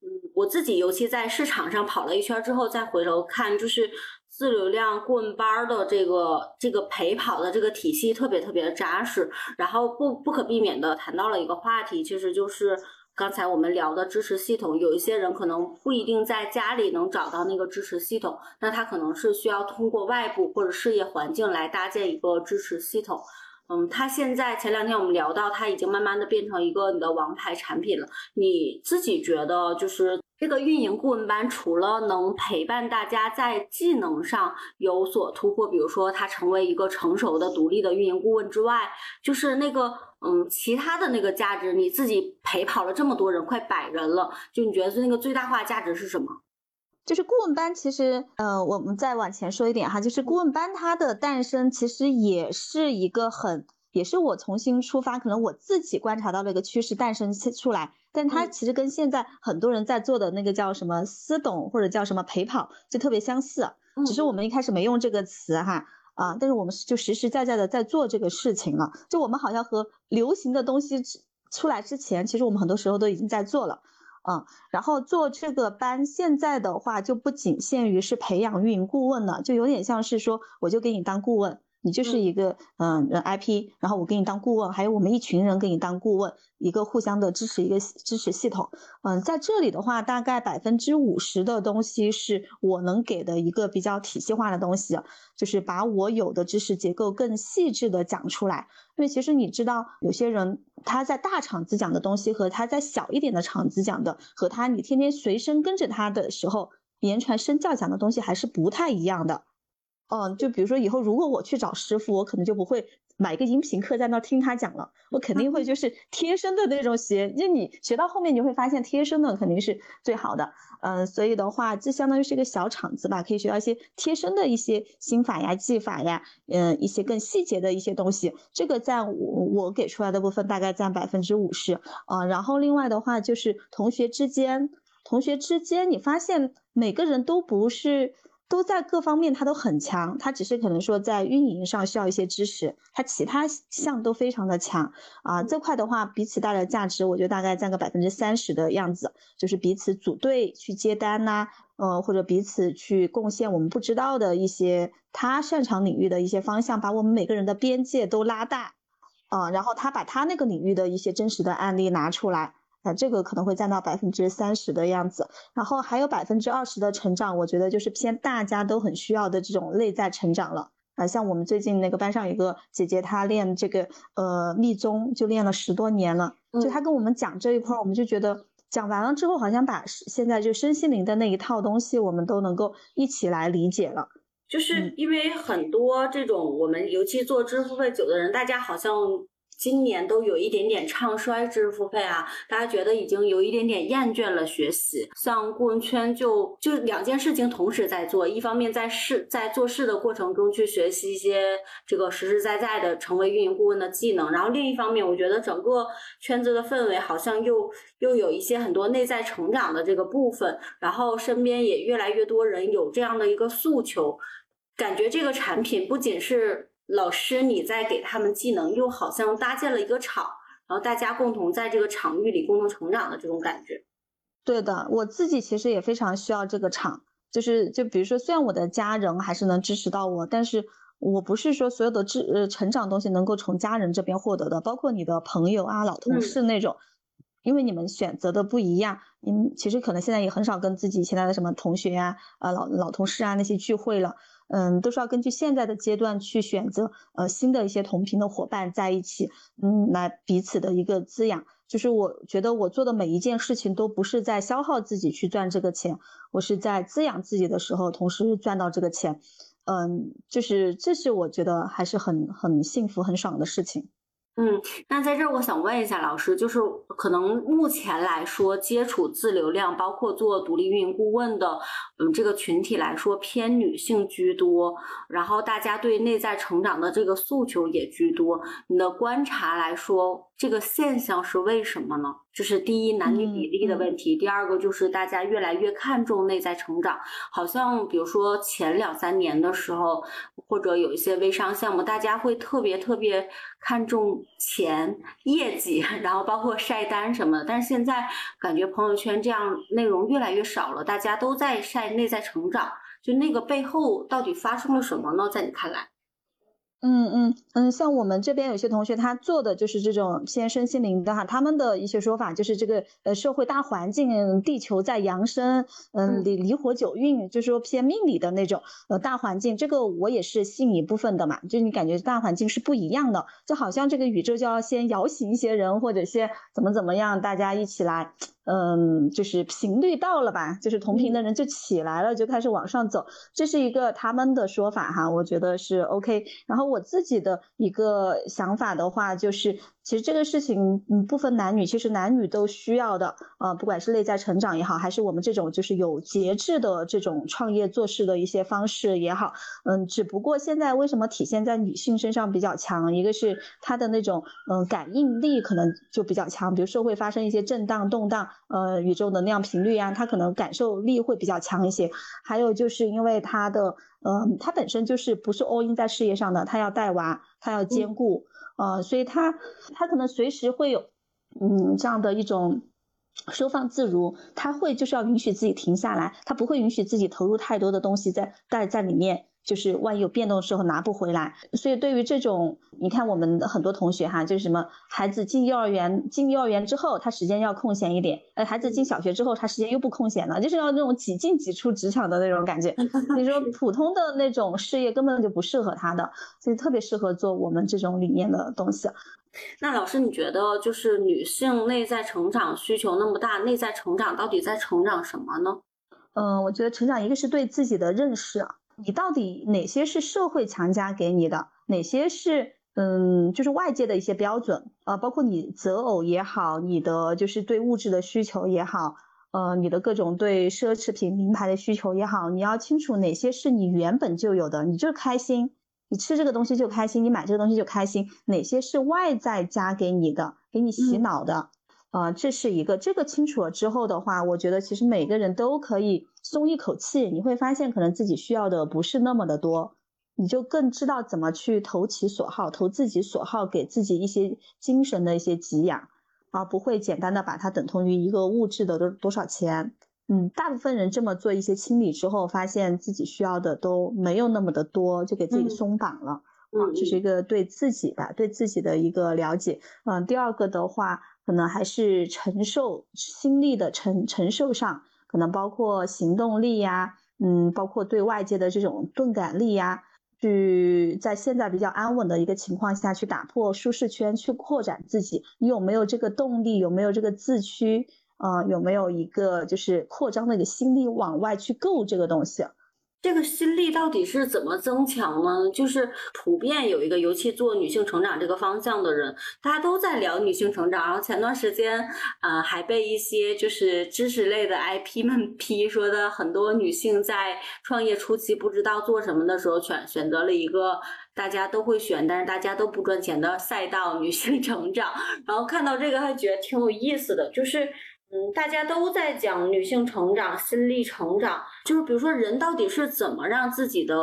S2: 嗯，我自己尤其在市场上跑了一圈之后，再回头看，就是。自流量顾问班的这个这个陪跑的这个体系特别特别的扎实，然后不不可避免的谈到了一个话题，其实就是刚才我们聊的支持系统。有一些人可能不一定在家里能找到那个支持系统，那他可能是需要通过外部或者事业环境来搭建一个支持系统。嗯，他现在前两天我们聊到，他已经慢慢的变成一个你的王牌产品了。你自己觉得就是？这个运营顾问班除了能陪伴大家在技能上有所突破，比如说他成为一个成熟的独立的运营顾问之外，就是那个嗯其他的那个价值，你自己陪跑了这么多人，快百人了，就你觉得那个最大化价值是什么？
S1: 就是顾问班，其实呃我们再往前说一点哈，就是顾问班它的诞生其实也是一个很。也是我重新出发，可能我自己观察到了一个趋势诞生出来，但它其实跟现在很多人在做的那个叫什么私董或者叫什么陪跑就特别相似，只是。我们一开始没用这个词哈啊，但是我们就实实在在的在做这个事情了，就我们好像和流行的东西出来之前，其实我们很多时候都已经在做了，嗯，然后做这个班现在的话就不仅限于是培养运营顾问了，就有点像是说我就给你当顾问。你就是一个嗯 IP，然后我给你当顾问，还有我们一群人给你当顾问，一个互相的支持，一个支持系统。嗯，在这里的话，大概百分之五十的东西是我能给的一个比较体系化的东西，就是把我有的知识结构更细致的讲出来。因为其实你知道，有些人他在大厂子讲的东西和他在小一点的厂子讲的，和他你天天随身跟着他的时候言传身教讲的东西还是不太一样的。嗯，就比如说以后如果我去找师傅，我可能就不会买一个音频课在那听他讲了，我肯定会 就是贴身的那种学，就你学到后面你会发现贴身的肯定是最好的。嗯，所以的话，这相当于是一个小场子吧，可以学到一些贴身的一些心法呀、技法呀，嗯，一些更细节的一些东西。这个占我我给出来的部分大概占百分之五十。啊，然后另外的话就是同学之间，同学之间，你发现每个人都不是。都在各方面他都很强，他只是可能说在运营上需要一些支持，他其他项都非常的强啊。这块的话，彼此带来的价值，我觉得大概占个百分之三十的样子，就是彼此组队去接单呐，呃，或者彼此去贡献我们不知道的一些他擅长领域的一些方向，把我们每个人的边界都拉大，啊，然后他把他那个领域的一些真实的案例拿出来。啊，这个可能会占到百分之三十的样子，然后还有百分之二十的成长，我觉得就是偏大家都很需要的这种内在成长了。啊，像我们最近那个班上有个姐姐，她练这个呃密宗就练了十多年了，就她跟我们讲这一块，我们就觉得讲完了之后，好像把现在就身心灵的那一套东西，我们都能够一起来理解了。
S2: 就是因为很多这种我们尤其做支付费久的人，大家好像。今年都有一点点唱衰知识付费啊，大家觉得已经有一点点厌倦了学习。像顾问圈就就两件事情同时在做，一方面在事在做事的过程中去学习一些这个实实在在的成为运营顾问的技能，然后另一方面，我觉得整个圈子的氛围好像又又有一些很多内在成长的这个部分，然后身边也越来越多人有这样的一个诉求，感觉这个产品不仅是。老师，你在给他们技能，又好像搭建了一个场，然后大家共同在这个场域里共同成长的这种感觉。
S1: 对的，我自己其实也非常需要这个场，就是就比如说，虽然我的家人还是能支持到我，但是我不是说所有的智呃成长东西能够从家人这边获得的，包括你的朋友啊、老同事那种，因为你们选择的不一样，你们其实可能现在也很少跟自己现在的什么同学呀、啊老老同事啊那些聚会了。嗯，都是要根据现在的阶段去选择，呃，新的一些同频的伙伴在一起，嗯，来彼此的一个滋养。就是我觉得我做的每一件事情都不是在消耗自己去赚这个钱，我是在滋养自己的时候，同时赚到这个钱。嗯，就是这是我觉得还是很很幸福、很爽的事情。
S2: 嗯，那在这儿我想问一下老师，就是可能目前来说，接触自流量，包括做独立运营顾问的，嗯，这个群体来说偏女性居多，然后大家对内在成长的这个诉求也居多。你的观察来说，这个现象是为什么呢？就是第一，男女比例的问题；第二个就是大家越来越看重内在成长。好像比如说前两三年的时候，或者有一些微商项目，大家会特别特别看重钱、业绩，然后包括晒单什么的。但是现在感觉朋友圈这样内容越来越少了，大家都在晒内在成长。就那个背后到底发生了什么呢？在你看来？
S1: 嗯嗯嗯，像我们这边有些同学，他做的就是这种偏身心灵的哈，他们的一些说法就是这个呃社会大环境，地球在扬升，嗯离离火九运，就是说偏命理的那种呃大环境，这个我也是信一部分的嘛，就你感觉大环境是不一样的，就好像这个宇宙就要先摇醒一些人，或者先怎么怎么样，大家一起来。嗯，就是频率到了吧，就是同频的人就起来了，就开始往上走，这是一个他们的说法哈，我觉得是 OK。然后我自己的一个想法的话，就是其实这个事情嗯不分男女，其实男女都需要的，呃，不管是内在成长也好，还是我们这种就是有节制的这种创业做事的一些方式也好，嗯，只不过现在为什么体现在女性身上比较强？一个是她的那种嗯感应力可能就比较强，比如社会发生一些震荡动荡。呃，宇宙能量频率啊，她可能感受力会比较强一些。还有就是因为她的，呃，她本身就是不是 all in 在事业上的，她要带娃，她要兼顾，呃，所以他他可能随时会有，嗯，这样的一种收放自如，他会就是要允许自己停下来，他不会允许自己投入太多的东西在在在里面。就是万一有变动的时候拿不回来，所以对于这种，你看我们很多同学哈，就是什么孩子进幼儿园，进幼儿园之后他时间要空闲一点，呃，孩子进小学之后他时间又不空闲了，就是要那种几进几出职场的那种感觉。你说普通的那种事业根本就不适合他的，所以特别适合做我们这种理念的东西。
S2: 那老师，你觉得就是女性内在成长需求那么大，内在成长到底在成长什么呢？
S1: 嗯，我觉得成长一个是对自己的认识。你到底哪些是社会强加给你的，哪些是嗯，就是外界的一些标准啊，包括你择偶也好，你的就是对物质的需求也好，呃，你的各种对奢侈品名牌的需求也好，你要清楚哪些是你原本就有的，你就开心，你吃这个东西就开心，你买这个东西就开心，哪些是外在加给你的，给你洗脑的。啊，这是一个，这个清楚了之后的话，我觉得其实每个人都可以松一口气。你会发现，可能自己需要的不是那么的多，你就更知道怎么去投其所好，投自己所好，给自己一些精神的一些给养，而不会简单的把它等同于一个物质的多多少钱。嗯，大部分人这么做一些清理之后，发现自己需要的都没有那么的多，就给自己松绑了。啊，这是一个对自己吧，对自己的一个了解。嗯，第二个的话。可能还是承受心力的承承受上，可能包括行动力呀，嗯，包括对外界的这种钝感力呀，去在现在比较安稳的一个情况下去打破舒适圈，去扩展自己，你有没有这个动力？有没有这个自驱？啊，有没有一个就是扩张的一个心力往外去够这个东西？
S2: 这个心力到底是怎么增强呢？就是普遍有一个，尤其做女性成长这个方向的人，大家都在聊女性成长。然后前段时间，呃，还被一些就是知识类的 IP 们 批说的，很多女性在创业初期不知道做什么的时候，选选择了一个大家都会选，但是大家都不赚钱的赛道——女性成长。然后看到这个还觉得挺有意思的，就是。嗯，大家都在讲女性成长、心力成长，就是比如说人到底是怎么让自己的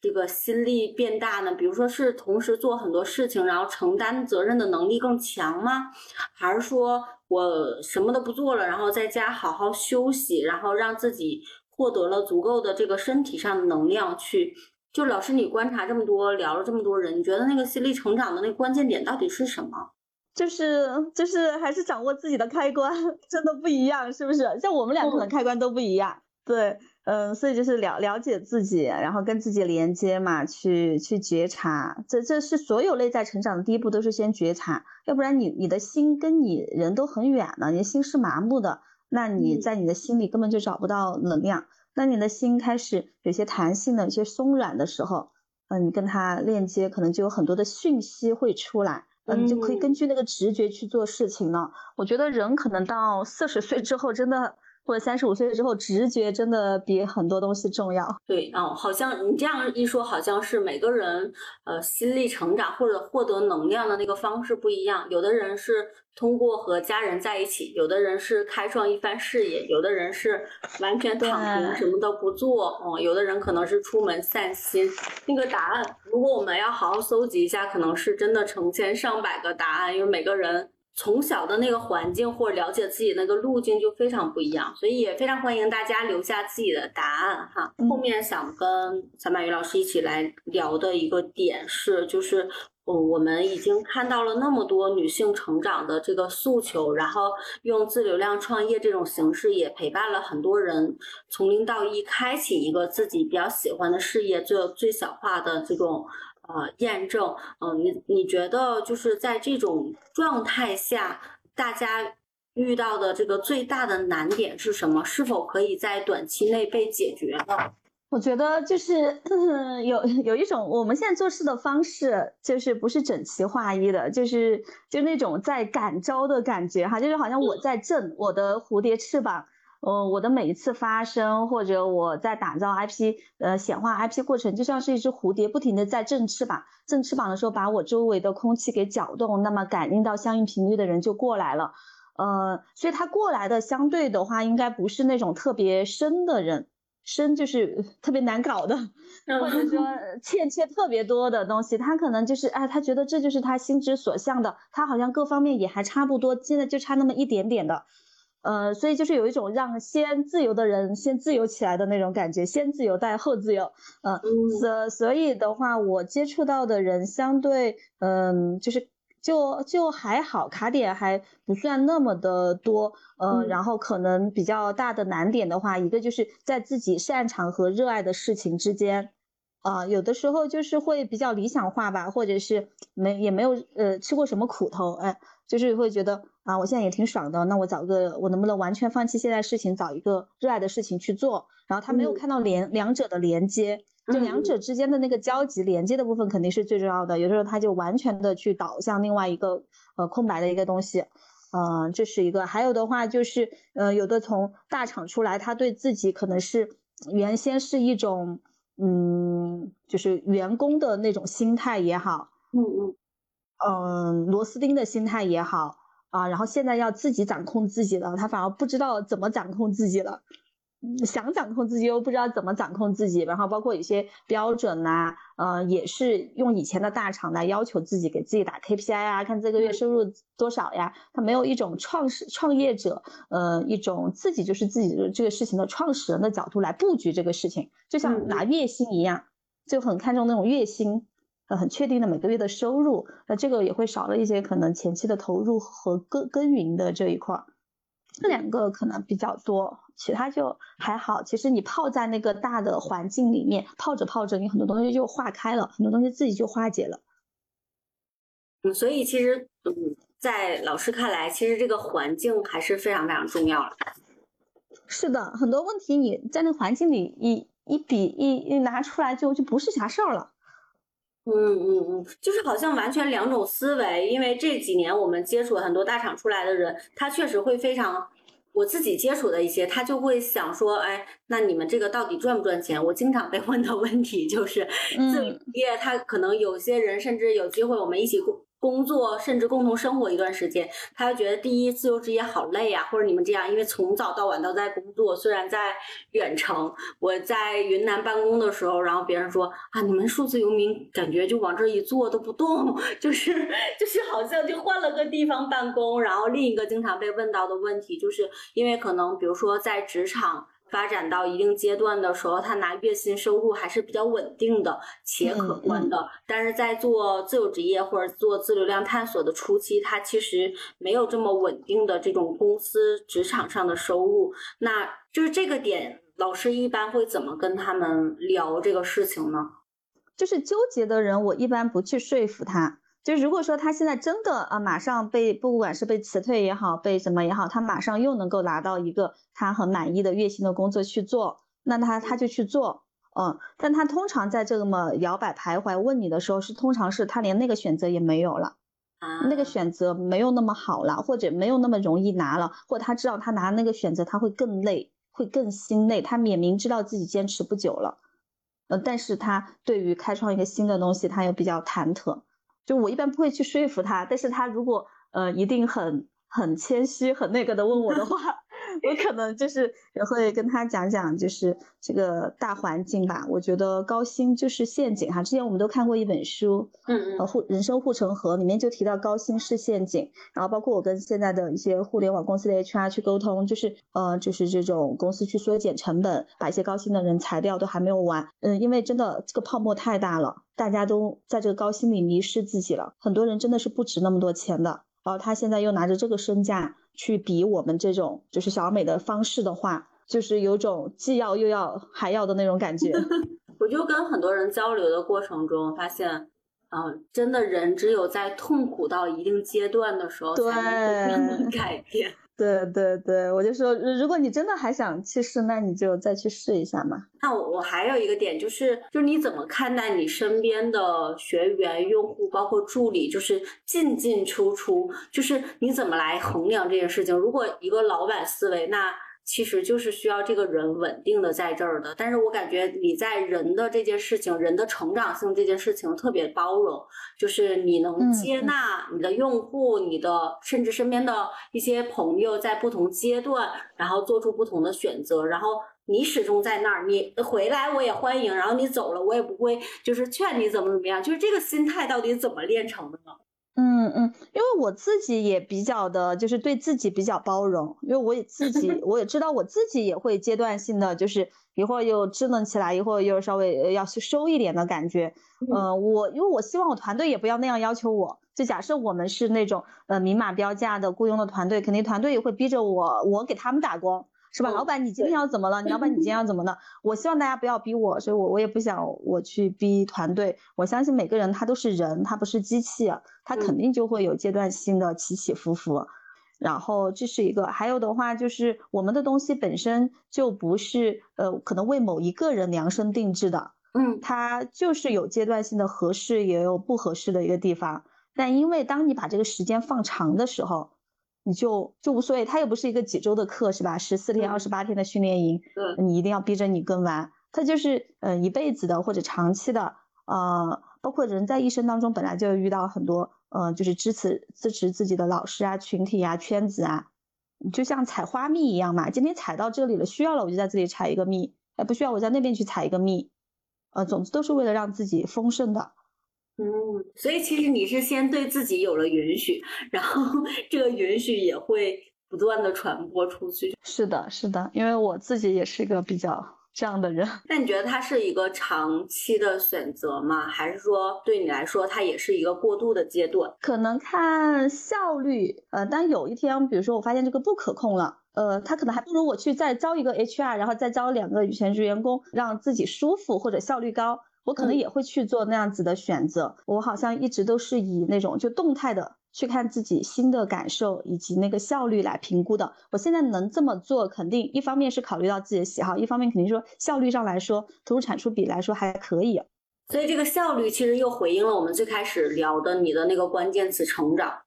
S2: 这个心力变大呢？比如说是同时做很多事情，然后承担责任的能力更强吗？还是说我什么都不做了，然后在家好好休息，然后让自己获得了足够的这个身体上的能量去？就老师，你观察这么多，聊了这么多人，你觉得那个心力成长的那关键点到底是什么？
S1: 就是就是还是掌握自己的开关，真的不一样，是不是？像我们俩可能开关都不一样，对，嗯，所以就是了了解自己，然后跟自己连接嘛，去去觉察，这这是所有内在成长的第一步，都是先觉察，要不然你你的心跟你人都很远了，你的心是麻木的，那你在你的心里根本就找不到能量，那你的心开始有些弹性的、有些松软的时候，嗯，你跟他链接，可能就有很多的讯息会出来。嗯，你就可以根据那个直觉去做事情了。我觉得人可能到四十岁之后，真的。或者三十五岁之后，直觉真的比很多东西重要。
S2: 对，哦，好像你这样一说，好像是每个人呃心力成长或者获得能量的那个方式不一样。有的人是通过和家人在一起，有的人是开创一番事业，有的人是完全躺平什么都不做。哦，有的人可能是出门散心。那个答案，如果我们要好好搜集一下，可能是真的成千上百个答案，因为每个人。从小的那个环境或者了解自己那个路径就非常不一样，所以也非常欢迎大家留下自己的答案哈。后面想跟小马宇老师一起来聊的一个点是，就是嗯，我们已经看到了那么多女性成长的这个诉求，然后用自流量创业这种形式也陪伴了很多人从零到一开启一个自己比较喜欢的事业，做最小化的这种。呃，验证，嗯，你你觉得就是在这种状态下，大家遇到的这个最大的难点是什么？是否可以在短期内被解决呢？
S1: 我觉得就是有有一种我们现在做事的方式，就是不是整齐划一的，就是就那种在感召的感觉哈，就是好像我在震我的蝴蝶翅膀。呃，我的每一次发声，或者我在打造 IP，呃，显化 IP 过程，就像是一只蝴蝶，不停的在振翅膀，振翅膀的时候，把我周围的空气给搅动，那么感应到相应频率的人就过来了，呃，所以他过来的相对的话，应该不是那种特别深的人，深就是特别难搞的，或者说欠缺特别多的东西，他可能就是，哎，他觉得这就是他心之所向的，他好像各方面也还差不多，现在就差那么一点点的。呃，所以就是有一种让先自由的人先自由起来的那种感觉，先自由带后自由。嗯，所所以的话，我接触到的人相对，嗯，就是就就还好，卡点还不算那么的多。呃，然后可能比较大的难点的话，一个就是在自己擅长和热爱的事情之间，啊，有的时候就是会比较理想化吧，或者是没也没有呃吃过什么苦头，哎，就是会觉得。啊，我现在也挺爽的，那我找个，我能不能完全放弃现在事情，找一个热爱的事情去做？然后他没有看到连两者的连接，就两者之间的那个交集连接的部分肯定是最重要的。有的时候他就完全的去导向另外一个呃空白的一个东西，嗯，这是一个。还有的话就是，呃，有的从大厂出来，他对自己可能是原先是一种，嗯，就是员工的那种心态也好，
S2: 嗯嗯，
S1: 嗯，螺丝钉的心态也好。啊，然后现在要自己掌控自己了，他反而不知道怎么掌控自己了，想掌控自己又不知道怎么掌控自己，然后包括有些标准呐，呃，也是用以前的大厂来要求自己，给自己打 KPI 啊，看这个月收入多少呀，他没有一种创始创业者，呃，一种自己就是自己的这个事情的创始人的角度来布局这个事情，就像拿月薪一样，就很看重那种月薪。呃很确定的每个月的收入，那这个也会少了一些可能前期的投入和耕耕耘的这一块儿，这两个可能比较多，其他就还好。其实你泡在那个大的环境里面，泡着泡着，你很多东西就化开了，很多东西自己就化解了。
S2: 嗯，所以其实，嗯，在老师看来，其实这个环境还是非常非常重要的。
S1: 是的，很多问题你在那个环境里一一比一一拿出来就就不是啥事儿了。
S2: 嗯嗯嗯，就是好像完全两种思维。因为这几年我们接触很多大厂出来的人，他确实会非常。我自己接触的一些，他就会想说，哎，那你们这个到底赚不赚钱？我经常被问的问题就是，自业他可能有些人甚至有机会我们一起工。作甚至共同生活一段时间，他就觉得第一自由职业好累啊，或者你们这样，因为从早到晚都在工作，虽然在远程，我在云南办公的时候，然后别人说啊，你们数字游民感觉就往这一坐都不动，就是就是好像就换了个地方办公。然后另一个经常被问到的问题，就是因为可能比如说在职场。发展到一定阶段的时候，他拿月薪收入还是比较稳定的且可观的。但是在做自由职业或者做自流量探索的初期，他其实没有这么稳定的这种公司职场上的收入。那就是这个点，老师一般会怎么跟他们聊这个事情呢？
S1: 就是纠结的人，我一般不去说服他。就如果说他现在真的啊，马上被不管是被辞退也好，被什么也好，他马上又能够拿到一个他很满意的月薪的工作去做，那他他就去做，嗯，但他通常在这么摇摆徘徊问你的时候，是通常是他连那个选择也没有了，
S2: 啊，
S1: 那个选择没有那么好了，或者没有那么容易拿了，或他知道他拿那个选择他会更累，会更心累，他也明知道自己坚持不久了，呃，但是他对于开创一个新的东西，他又比较忐忑。就我一般不会去说服他，但是他如果呃一定很很谦虚很那个的问我的话。我可能就是也会跟他讲讲，就是这个大环境吧。我觉得高薪就是陷阱哈。之前我们都看过一本书，
S2: 嗯
S1: 嗯，护人生护城河里面就提到高薪是陷阱。然后包括我跟现在的一些互联网公司的 HR 去沟通，就是呃，就是这种公司去缩减成本，把一些高薪的人裁掉都还没有完。嗯，因为真的这个泡沫太大了，大家都在这个高薪里迷失自己了。很多人真的是不值那么多钱的。然后他现在又拿着这个身价。去比我们这种就是小而美的方式的话，就是有种既要又要还要的那种感觉。
S2: 我就跟很多人交流的过程中发现，嗯，真的人只有在痛苦到一定阶段的时候，才能改变。
S1: 对对对，我就说，如果你真的还想去试，那你就再去试一下嘛。
S2: 那我我还有一个点就是，就是你怎么看待你身边的学员、用户，包括助理，就是进进出出，就是你怎么来衡量这件事情？如果一个老板思维，那。其实就是需要这个人稳定的在这儿的，但是我感觉你在人的这件事情，人的成长性这件事情特别包容，就是你能接纳你的用户，你的甚至身边的一些朋友在不同阶段，然后做出不同的选择，然后你始终在那儿，你回来我也欢迎，然后你走了我也不会就是劝你怎么怎么样，就是这个心态到底怎么练成的呢？
S1: 嗯嗯，因为我自己也比较的，就是对自己比较包容，因为我也自己我也知道我自己也会阶段性的，就是一会儿又支棱起来，一会儿又稍微要去收一点的感觉。嗯，我因为我希望我团队也不要那样要求我，就假设我们是那种呃明码标价的雇佣的团队，肯定团队也会逼着我，我给他们打工。是吧，老板，你今天要怎么了？你老板，你今天要怎么了？我希望大家不要逼我，所以我我也不想我去逼团队。我相信每个人他都是人，他不是机器，他肯定就会有阶段性的起起伏伏。然后这是一个，还有的话就是我们的东西本身就不是呃可能为某一个人量身定制的，
S2: 嗯，
S1: 它就是有阶段性的合适，也有不合适的一个地方。但因为当你把这个时间放长的时候。你就就无所谓，它又不是一个几周的课，是吧？十四天、二十八天的训练营，你一定要逼着你跟完。它就是嗯一辈子的或者长期的，呃，包括人在一生当中本来就遇到很多，呃，就是支持支持自己的老师啊、群体啊、圈子啊，就像采花蜜一样嘛。今天采到这里了，需要了我就在这里采一个蜜，哎，不需要我在那边去采一个蜜，呃，总之都是为了让自己丰盛的。
S2: 嗯，所以其实你是先对自己有了允许，然后 这个允许也会不断的传播出去。
S1: 是的，是的，因为我自己也是一个比较这样的人。
S2: 那你觉得它是一个长期的选择吗？还是说对你来说它也是一个过渡的阶段？
S1: 可能看效率，呃，但有一天，比如说我发现这个不可控了，呃，他可能还不如我去再招一个 HR，然后再招两个全职员工，让自己舒服或者效率高。我可能也会去做那样子的选择。我好像一直都是以那种就动态的去看自己新的感受以及那个效率来评估的。我现在能这么做，肯定一方面是考虑到自己的喜好，一方面肯定说效率上来说，投入产出比来说还可以。
S2: 所以这个效率其实又回应了我们最开始聊的你的那个关键词成长。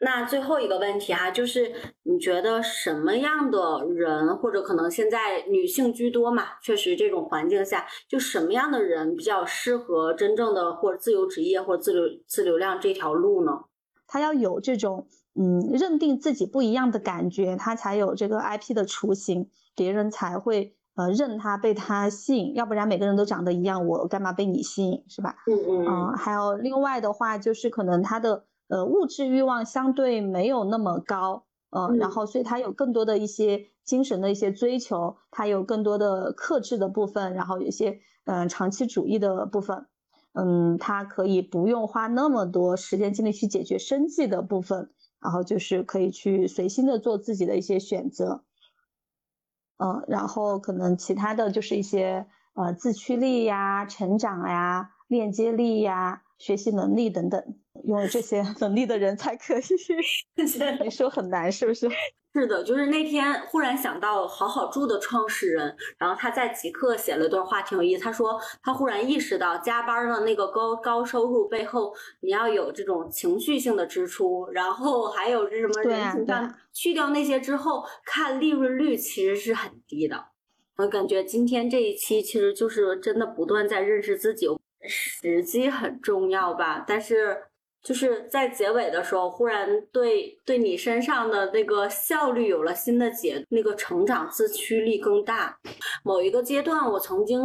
S2: 那最后一个问题哈，就是你觉得什么样的人，或者可能现在女性居多嘛？确实这种环境下，就什么样的人比较适合真正的或者自由职业或者自流自流量这条路呢？
S1: 他要有这种嗯认定自己不一样的感觉，他才有这个 IP 的雏形，别人才会呃认他被他吸引，要不然每个人都长得一样，我干嘛被你吸引是吧？
S2: 嗯嗯
S1: 嗯，还有另外的话就是可能他的。呃，物质欲望相对没有那么高，呃，然后所以他有更多的一些精神的一些追求，他有更多的克制的部分，然后有一些嗯长期主义的部分，嗯，他可以不用花那么多时间精力去解决生计的部分，然后就是可以去随心的做自己的一些选择，嗯，然后可能其他的就是一些呃自驱力呀、成长呀、链接力呀。学习能力等等，拥有这些 能力的人才可以。你说很难是不是？
S2: 是的，就是那天忽然想到好好住的创始人，然后他在极客写了段话，挺有意思。他说他忽然意识到，加班的那个高高收入背后，你要有这种情绪性的支出，然后还有是什么人情上去掉那些之后，看利润率其实是很低的。我感觉今天这一期其实就是真的不断在认识自己。时机很重要吧，但是就是在结尾的时候，忽然对对你身上的那个效率有了新的解，那个成长自驱力更大。某一个阶段，我曾经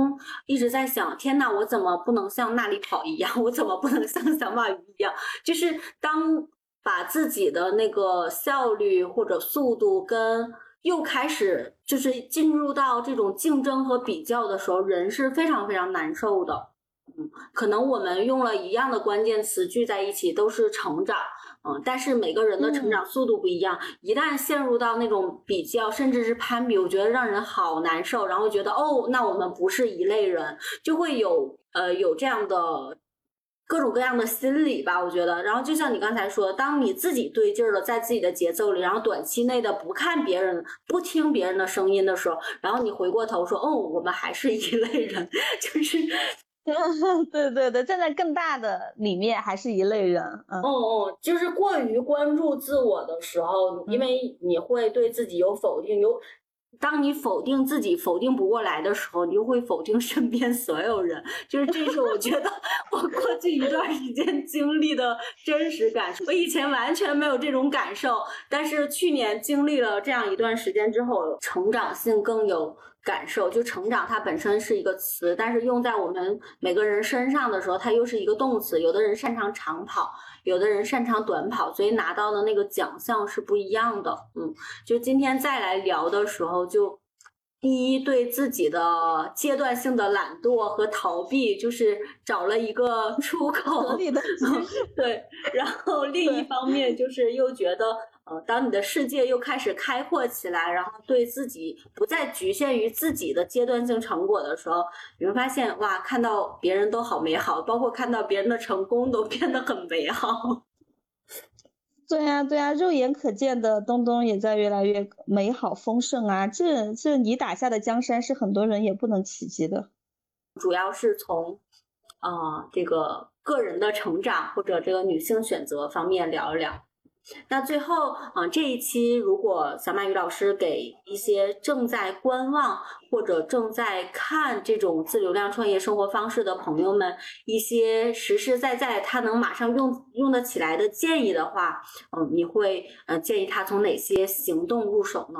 S2: 一直在想：天呐，我怎么不能像那里跑一样？我怎么不能像小马鱼一样？就是当把自己的那个效率或者速度跟又开始就是进入到这种竞争和比较的时候，人是非常非常难受的。嗯，可能我们用了一样的关键词聚在一起都是成长，嗯，但是每个人的成长速度不一样，一旦陷入到那种比较甚至是攀比，我觉得让人好难受，然后觉得哦，那我们不是一类人，就会有呃有这样的各种各样的心理吧，我觉得。然后就像你刚才说，当你自己对劲儿了，在自己的节奏里，然后短期内的不看别人、不听别人的声音的时候，然后你回过头说，哦，我们还是一类人，就是。
S1: 对对对，站在更大的里面还是一类人。
S2: 嗯哦，就是过于关注自我的时候，因为你会对自己有否定，有当你否定自己否定不过来的时候，你就会否定身边所有人。就是这是我觉得 我过去一段时间经历的真实感受。我以前完全没有这种感受，但是去年经历了这样一段时间之后，成长性更有。感受就成长，它本身是一个词，但是用在我们每个人身上的时候，它又是一个动词。有的人擅长长跑，有的人擅长短跑，所以拿到的那个奖项是不一样的。嗯，就今天再来聊的时候，就第一对自己的阶段性的懒惰和逃避，就是找了一个出口。对，然后另一方面就是又觉得。呃，当你的世界又开始开阔起来，然后对自己不再局限于自己的阶段性成果的时候，你会发现，哇，看到别人都好美好，包括看到别人的成功都变得很美好。
S1: 对呀，对呀，肉眼可见的东东也在越来越美好丰盛啊！这这你打下的江山是很多人也不能企及的。
S2: 主要是从，啊，这个个人的成长或者这个女性选择方面聊一聊。那最后啊，这一期如果小马宇老师给一些正在观望或者正在看这种自流量创业生活方式的朋友们一些实实在在他能马上用用得起来的建议的话，嗯，你会呃建议他从哪些行动入手呢？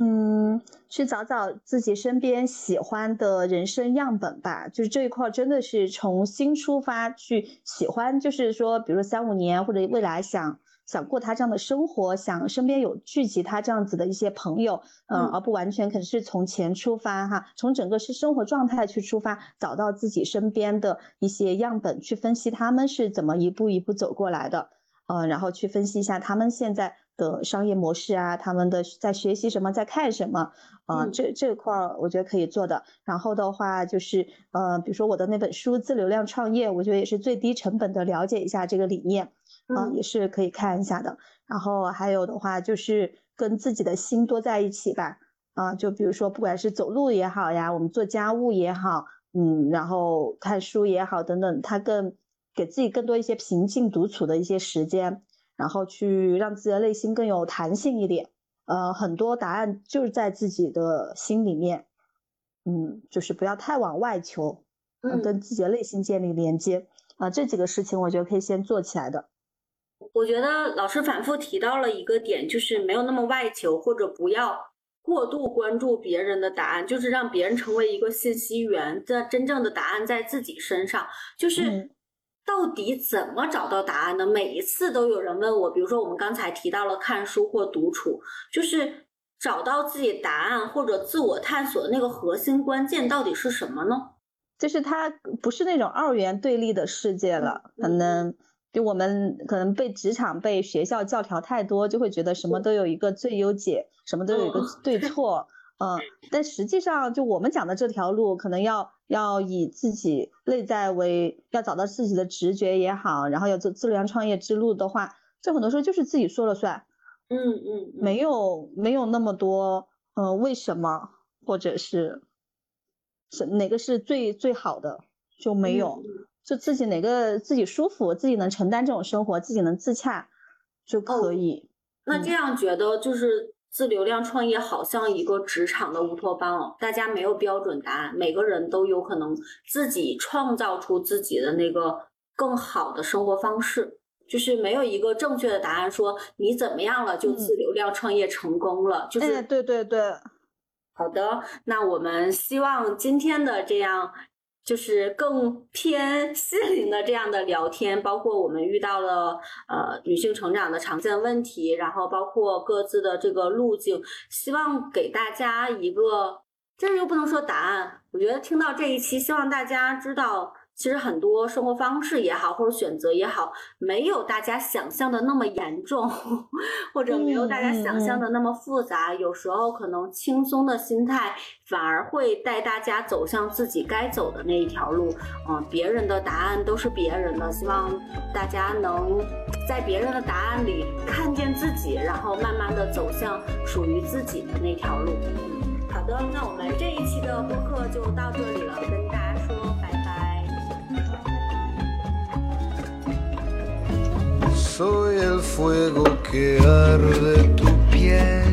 S1: 嗯，去找找自己身边喜欢的人生样本吧。就是这一块真的是从新出发去喜欢，就是说，比如说三五年或者未来想想过他这样的生活，想身边有聚集他这样子的一些朋友，嗯，而不完全可能是从钱出发哈，从整个是生活状态去出发，找到自己身边的一些样本去分析他们是怎么一步一步走过来的，嗯，然后去分析一下他们现在。的商业模式啊，他们的在学习什么，在看什么，啊，这这块儿我觉得可以做的。然后的话就是，呃，比如说我的那本书《自流量创业》，我觉得也是最低成本的了解一下这个理念。啊，也是可以看一下的。然后还有的话就是跟自己的心多在一起吧，啊，就比如说不管是走路也好呀，我们做家务也好，嗯，然后看书也好等等，它更给自己更多一些平静独处的一些时间，然后去让自己的内心更有弹性一点。呃，很多答案就是在自己的心里面，嗯，就是不要太往外求，嗯，跟自己的内心建立连接啊，这几个事情我觉得可以先做起来的。
S2: 我觉得老师反复提到了一个点，就是没有那么外求，或者不要过度关注别人的答案，就是让别人成为一个信息源，这真正的答案在自己身上，就是。到底怎么找到答案呢？每一次都有人问我，比如说我们刚才提到了看书或独处，就是找到自己答案或者自我探索的那个核心关键到底是什么呢？
S1: 就是它不是那种二元对立的世界了，可能就我们可能被职场、被学校教条太多，就会觉得什么都有一个最优解，什么都有一个对错。嗯，但实际上，就我们讲的这条路，可能要要以自己内在为，要找到自己的直觉也好，然后要做自然创业之路的话，这很多时候就是自己说了算。
S2: 嗯嗯，
S1: 没有没有那么多，呃，为什么，或者是是哪个是最最好的就没有，就自己哪个自己舒服，自己能承担这种生活，自己能自洽就可以。
S2: 那这样觉得就是。自流量创业好像一个职场的乌托邦哦，大家没有标准答案，每个人都有可能自己创造出自己的那个更好的生活方式，就是没有一个正确的答案，说你怎么样了就自流量创业成功了，就是
S1: 对对对，
S2: 好的，那我们希望今天的这样。就是更偏心灵的这样的聊天，包括我们遇到了呃女性成长的常见问题，然后包括各自的这个路径，希望给大家一个，这又不能说答案。我觉得听到这一期，希望大家知道。其实很多生活方式也好，或者选择也好，没有大家想象的那么严重，或者没有大家想象的那么复杂。有时候可能轻松的心态反而会带大家走向自己该走的那一条路。嗯，别人的答案都是别人的，希望大家能在别人的答案里看见自己，然后慢慢的走向属于自己的那条路。好的，那我们这一期的播客就到这里了，跟大家说拜
S3: soy el fuego que arde tu piel.